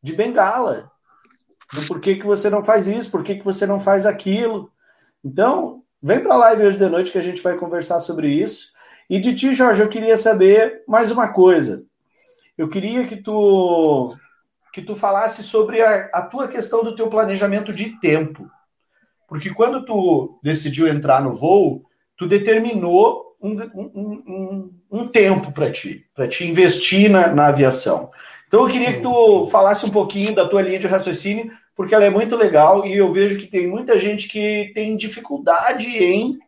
de bengala. Do porquê que você não faz isso, por que, que você não faz aquilo. Então, vem para a live hoje de noite que a gente vai conversar sobre isso. E de ti, Jorge, eu queria saber mais uma coisa. Eu queria que tu que tu falasse sobre a, a tua questão do teu planejamento de tempo. Porque quando tu decidiu entrar no voo, tu determinou um, um, um, um tempo para ti, para te investir na, na aviação. Então eu queria que tu falasse um pouquinho da tua linha de raciocínio, porque ela é muito legal e eu vejo que tem muita gente que tem dificuldade em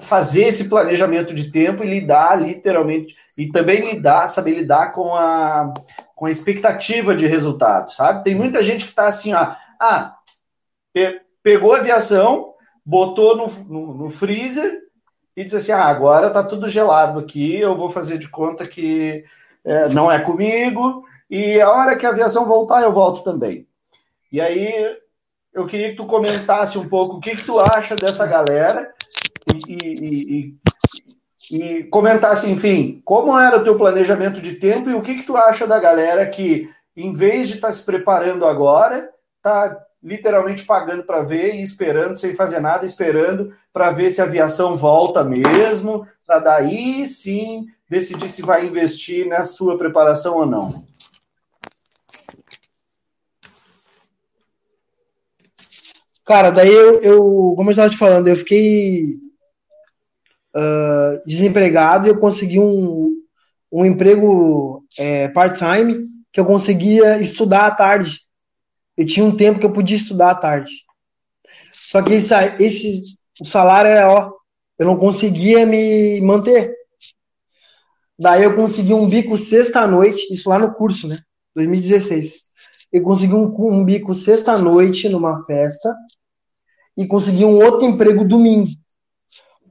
fazer esse planejamento de tempo e lidar literalmente e também lidar, saber lidar com a com a expectativa de resultado, sabe? Tem muita gente que está assim, ó, ah, pe pegou a aviação, botou no, no, no freezer e disse assim, ah, agora tá tudo gelado aqui, eu vou fazer de conta que é, não é comigo, e a hora que a aviação voltar, eu volto também. E aí eu queria que tu comentasse um pouco o que, que tu acha dessa galera e, e, e, e, comentasse, enfim, como era o teu planejamento de tempo e o que, que tu acha da galera que, em vez de estar tá se preparando agora, está literalmente pagando para ver e esperando, sem fazer nada, esperando para ver se a aviação volta mesmo, para daí sim decidir se vai investir na sua preparação ou não. Cara, daí eu, eu como eu estava te falando, eu fiquei uh, desempregado e eu consegui um, um emprego é, part-time que eu conseguia estudar à tarde. Eu tinha um tempo que eu podia estudar à tarde. Só que esse, esse o salário era, ó, eu não conseguia me manter. Daí eu consegui um bico sexta-noite, isso lá no curso, né? 2016. Eu consegui um, um bico sexta-noite numa festa e consegui um outro emprego domingo.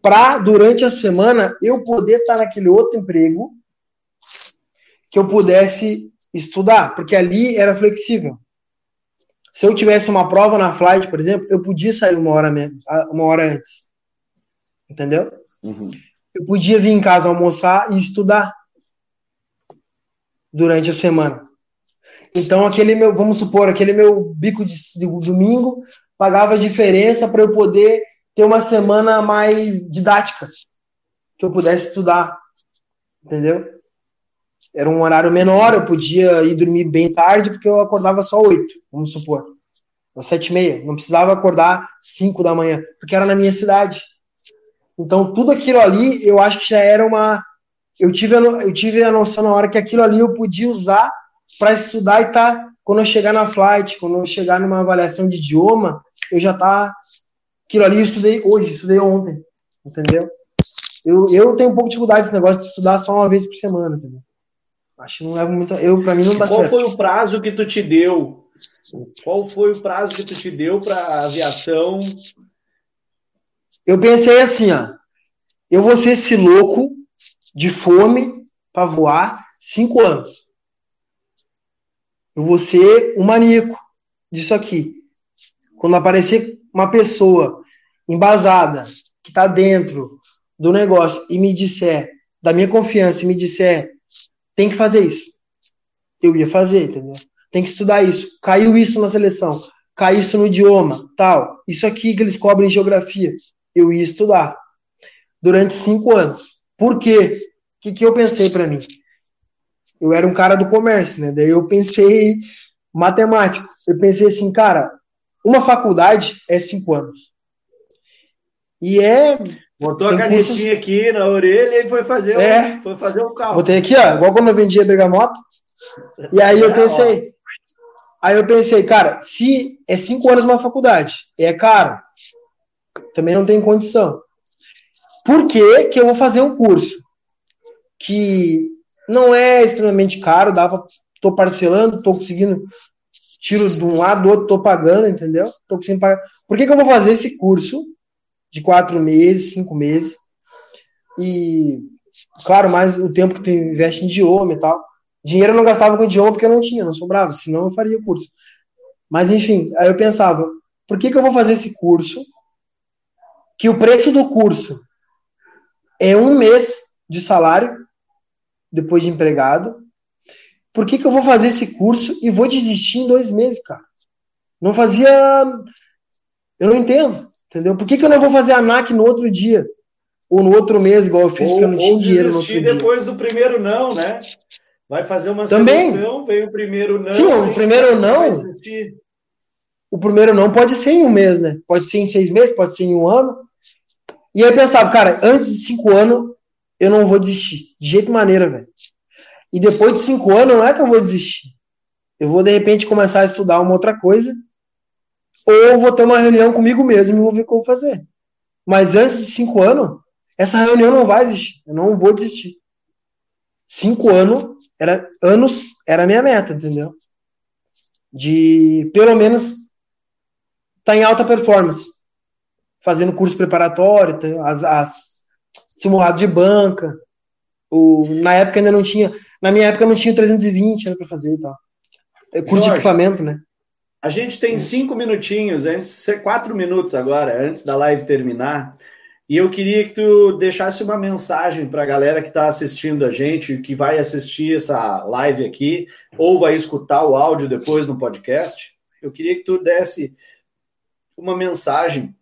Para, durante a semana, eu poder estar naquele outro emprego que eu pudesse estudar, porque ali era flexível. Se eu tivesse uma prova na flight, por exemplo, eu podia sair uma hora menos, uma hora antes. Entendeu? Uhum. Eu podia vir em casa almoçar e estudar durante a semana. Então, aquele meu, vamos supor, aquele meu bico de, de domingo pagava a diferença para eu poder ter uma semana mais didática, que eu pudesse estudar, entendeu? Era um horário menor, eu podia ir dormir bem tarde, porque eu acordava só oito, vamos supor, às sete e meia, não precisava acordar cinco da manhã, porque era na minha cidade. Então, tudo aquilo ali, eu acho que já era uma... Eu tive eu tive a noção na hora que aquilo ali eu podia usar para estudar e tá quando eu chegar na flight, quando eu chegar numa avaliação de idioma, eu já tá aquilo ali eu estudei hoje, estudei ontem, entendeu? Eu, eu tenho um pouco de dificuldade nesse negócio de estudar só uma vez por semana, entendeu? Acho que não leva muito, eu para mim não dá Qual certo. Qual foi o prazo que tu te deu? Qual foi o prazo que tu te deu para aviação? Eu pensei assim, ó, eu vou ser esse louco de fome para voar cinco anos. Eu vou ser o maníaco disso aqui. Quando aparecer uma pessoa embasada, que está dentro, do negócio e me disser, da minha confiança, e me disser, tem que fazer isso, eu ia fazer, entendeu? Tem que estudar isso. Caiu isso na seleção, caiu isso no idioma, tal. Isso aqui que eles cobrem geografia, eu ia estudar durante cinco anos. Por quê? O que, que eu pensei para mim? Eu era um cara do comércio, né? Daí eu pensei matemático. Eu pensei assim, cara, uma faculdade é cinco anos. E é. Botou a canetinha aqui na orelha e foi fazer, é. um, foi fazer um carro. Botei aqui, ó, igual quando eu vendia bergamota. E aí eu é, pensei. Aí eu pensei, cara, se é cinco anos uma faculdade, é caro, também não tem condição. Por que, que eu vou fazer um curso que não é extremamente caro, pra, tô parcelando, tô conseguindo tiro de um lado do outro, tô pagando, entendeu? Tô conseguindo pagar. Por que, que eu vou fazer esse curso de quatro meses, cinco meses? E, claro, mais o tempo que tu investe em idioma e tal. Dinheiro eu não gastava com idioma porque eu não tinha, não sobrava, senão eu faria o curso. Mas, enfim, aí eu pensava, por que, que eu vou fazer esse curso? Que o preço do curso é um mês de salário depois de empregado. Por que, que eu vou fazer esse curso e vou desistir em dois meses, cara? Não fazia. Eu não entendo, entendeu? Por que, que eu não vou fazer a NAC no outro dia? Ou no outro mês, igual eu fiz, ou, porque eu não tinha dinheiro no outro depois dia. do primeiro não, né? Vai fazer uma Também. seleção, vem o primeiro não. Sim, o primeiro não. O primeiro não pode ser em um mês, né? Pode ser em seis meses, pode ser em um ano. E aí eu pensava, cara, antes de cinco anos, eu não vou desistir. De jeito maneira, velho. E depois de cinco anos, não é que eu vou desistir. Eu vou, de repente, começar a estudar uma outra coisa. Ou vou ter uma reunião comigo mesmo e vou ver o que eu vou fazer. Mas antes de cinco anos, essa reunião não vai existir. Eu não vou desistir. Cinco anos era anos era a minha meta, entendeu? De pelo menos estar tá em alta performance, fazendo curso preparatório, as, as simulado de banca. O, na época ainda não tinha. Na minha época não tinha 320 para fazer e tal. É curso Jorge, de equipamento, né? A gente tem cinco minutinhos, antes, quatro minutos agora, antes da live terminar. E eu queria que tu deixasse uma mensagem para a galera que está assistindo a gente, que vai assistir essa live aqui, ou vai escutar o áudio depois no podcast. Eu queria que tu desse uma mensagem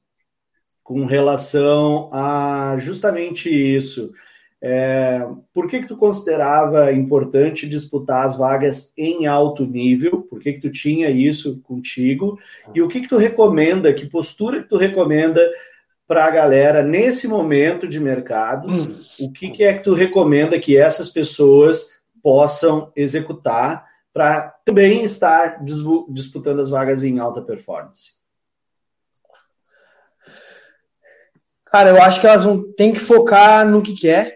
com relação a justamente isso. É, por que, que tu considerava importante disputar as vagas em alto nível? Por que, que tu tinha isso contigo? E o que, que tu recomenda, que postura que tu recomenda para a galera nesse momento de mercado? O que, que é que tu recomenda que essas pessoas possam executar para também estar disputando as vagas em alta performance? Cara, eu acho que elas vão tem que focar no que quer.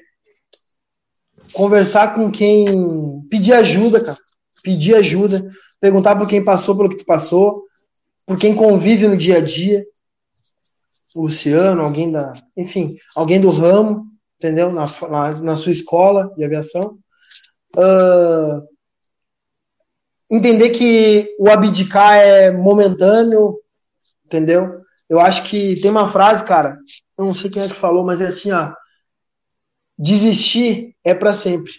Conversar com quem. Pedir ajuda, cara. Pedir ajuda. Perguntar por quem passou pelo que tu passou. Por quem convive no dia a dia. O Luciano, alguém da. Enfim, alguém do ramo, entendeu? Na, na, na sua escola de aviação. Uh, entender que o abdicar é momentâneo, entendeu? Eu acho que tem uma frase, cara, eu não sei quem é que falou, mas é assim, ó. Desistir é para sempre.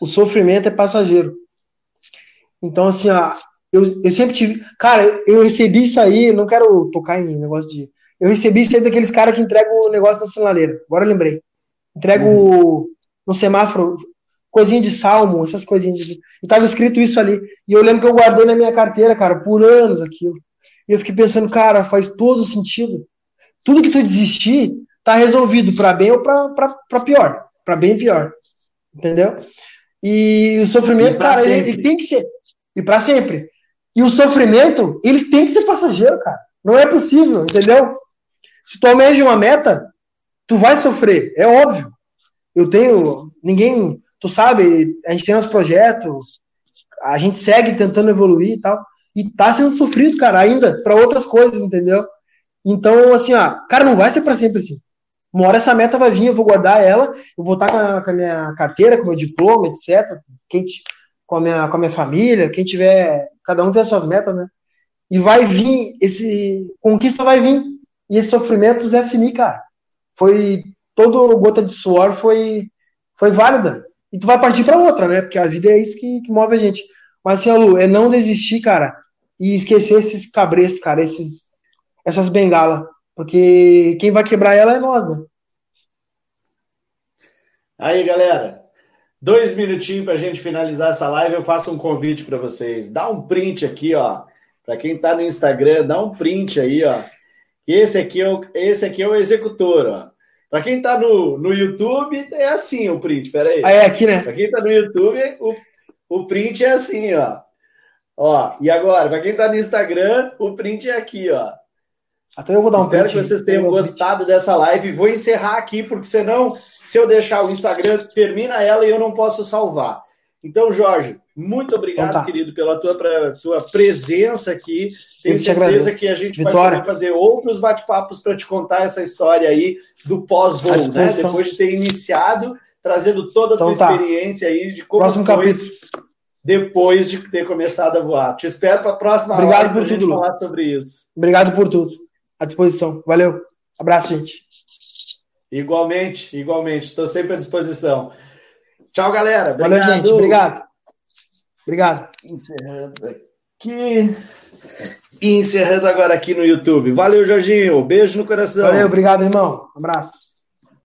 O sofrimento é passageiro. Então, assim, ó, eu, eu sempre tive. Cara, eu recebi isso aí, não quero tocar em negócio de. Eu recebi isso aí daqueles caras que entregam o negócio da sinaleira. Agora eu lembrei. Entrego uhum. no semáforo, coisinha de salmo, essas coisinhas de. E tava escrito isso ali. E eu lembro que eu guardei na minha carteira, cara, por anos aquilo. E eu fiquei pensando, cara, faz todo sentido. Tudo que tu desistir tá resolvido para bem ou para pior, para bem e pior. Entendeu? E o sofrimento, e cara, ele, ele, tem que ser e para sempre. E o sofrimento, ele tem que ser passageiro, cara. Não é possível, entendeu? Se tu almeja uma meta, tu vai sofrer, é óbvio. Eu tenho, ninguém, tu sabe, a gente tem nosso projeto, a gente segue tentando evoluir e tal. E tá sendo sofrido, cara, ainda, para outras coisas, entendeu? Então, assim, ó, cara, não vai ser para sempre assim. Uma hora essa meta vai vir, eu vou guardar ela, eu vou estar com a, com a minha carteira, com o meu diploma, etc. Quem, com, a minha, com a minha família, quem tiver. Cada um tem as suas metas, né? E vai vir, esse. Conquista vai vir. E esse sofrimento Zé Fini, cara. Foi toda gota de suor foi, foi válida. E tu vai partir para outra, né? Porque a vida é isso que, que move a gente. Mas assim, Lu, é não desistir, cara, e esquecer esses cabrestos, cara, esses, essas bengalas. Porque quem vai quebrar ela é nós, né? Aí, galera, dois minutinhos para a gente finalizar essa live. Eu faço um convite para vocês. Dá um print aqui, ó. Para quem está no Instagram, dá um print aí, ó. Esse aqui é o, esse aqui é o executor, ó. Para quem está no, no YouTube, é assim o print. Pera aí. Ah, é aqui, né? Para quem está no YouTube, o, o print é assim, ó. Ó, e agora, para quem está no Instagram, o print é aqui, ó. Até eu vou dar um Espero print, que vocês tenham gostado dessa live. Vou encerrar aqui, porque senão, se eu deixar o Instagram, termina ela e eu não posso salvar. Então, Jorge, muito obrigado, então tá. querido, pela tua, pra, tua presença aqui. Tenho certeza que a gente Vitória. vai fazer outros bate-papos para te contar essa história aí do pós-voo, né? Depois de ter iniciado, trazendo toda a então, tua tá. experiência aí de como Próximo foi capítulo. depois de ter começado a voar. Te espero para a próxima Obrigado por tudo, falar sobre isso. Obrigado por tudo à disposição. Valeu. Abraço, gente. Igualmente, igualmente. Estou sempre à disposição. Tchau, galera. Obrigado. Valeu, gente. Obrigado. Obrigado. Encerrando aqui. E encerrando agora aqui no YouTube. Valeu, Jorginho. Beijo no coração. Valeu, obrigado, irmão. abraço.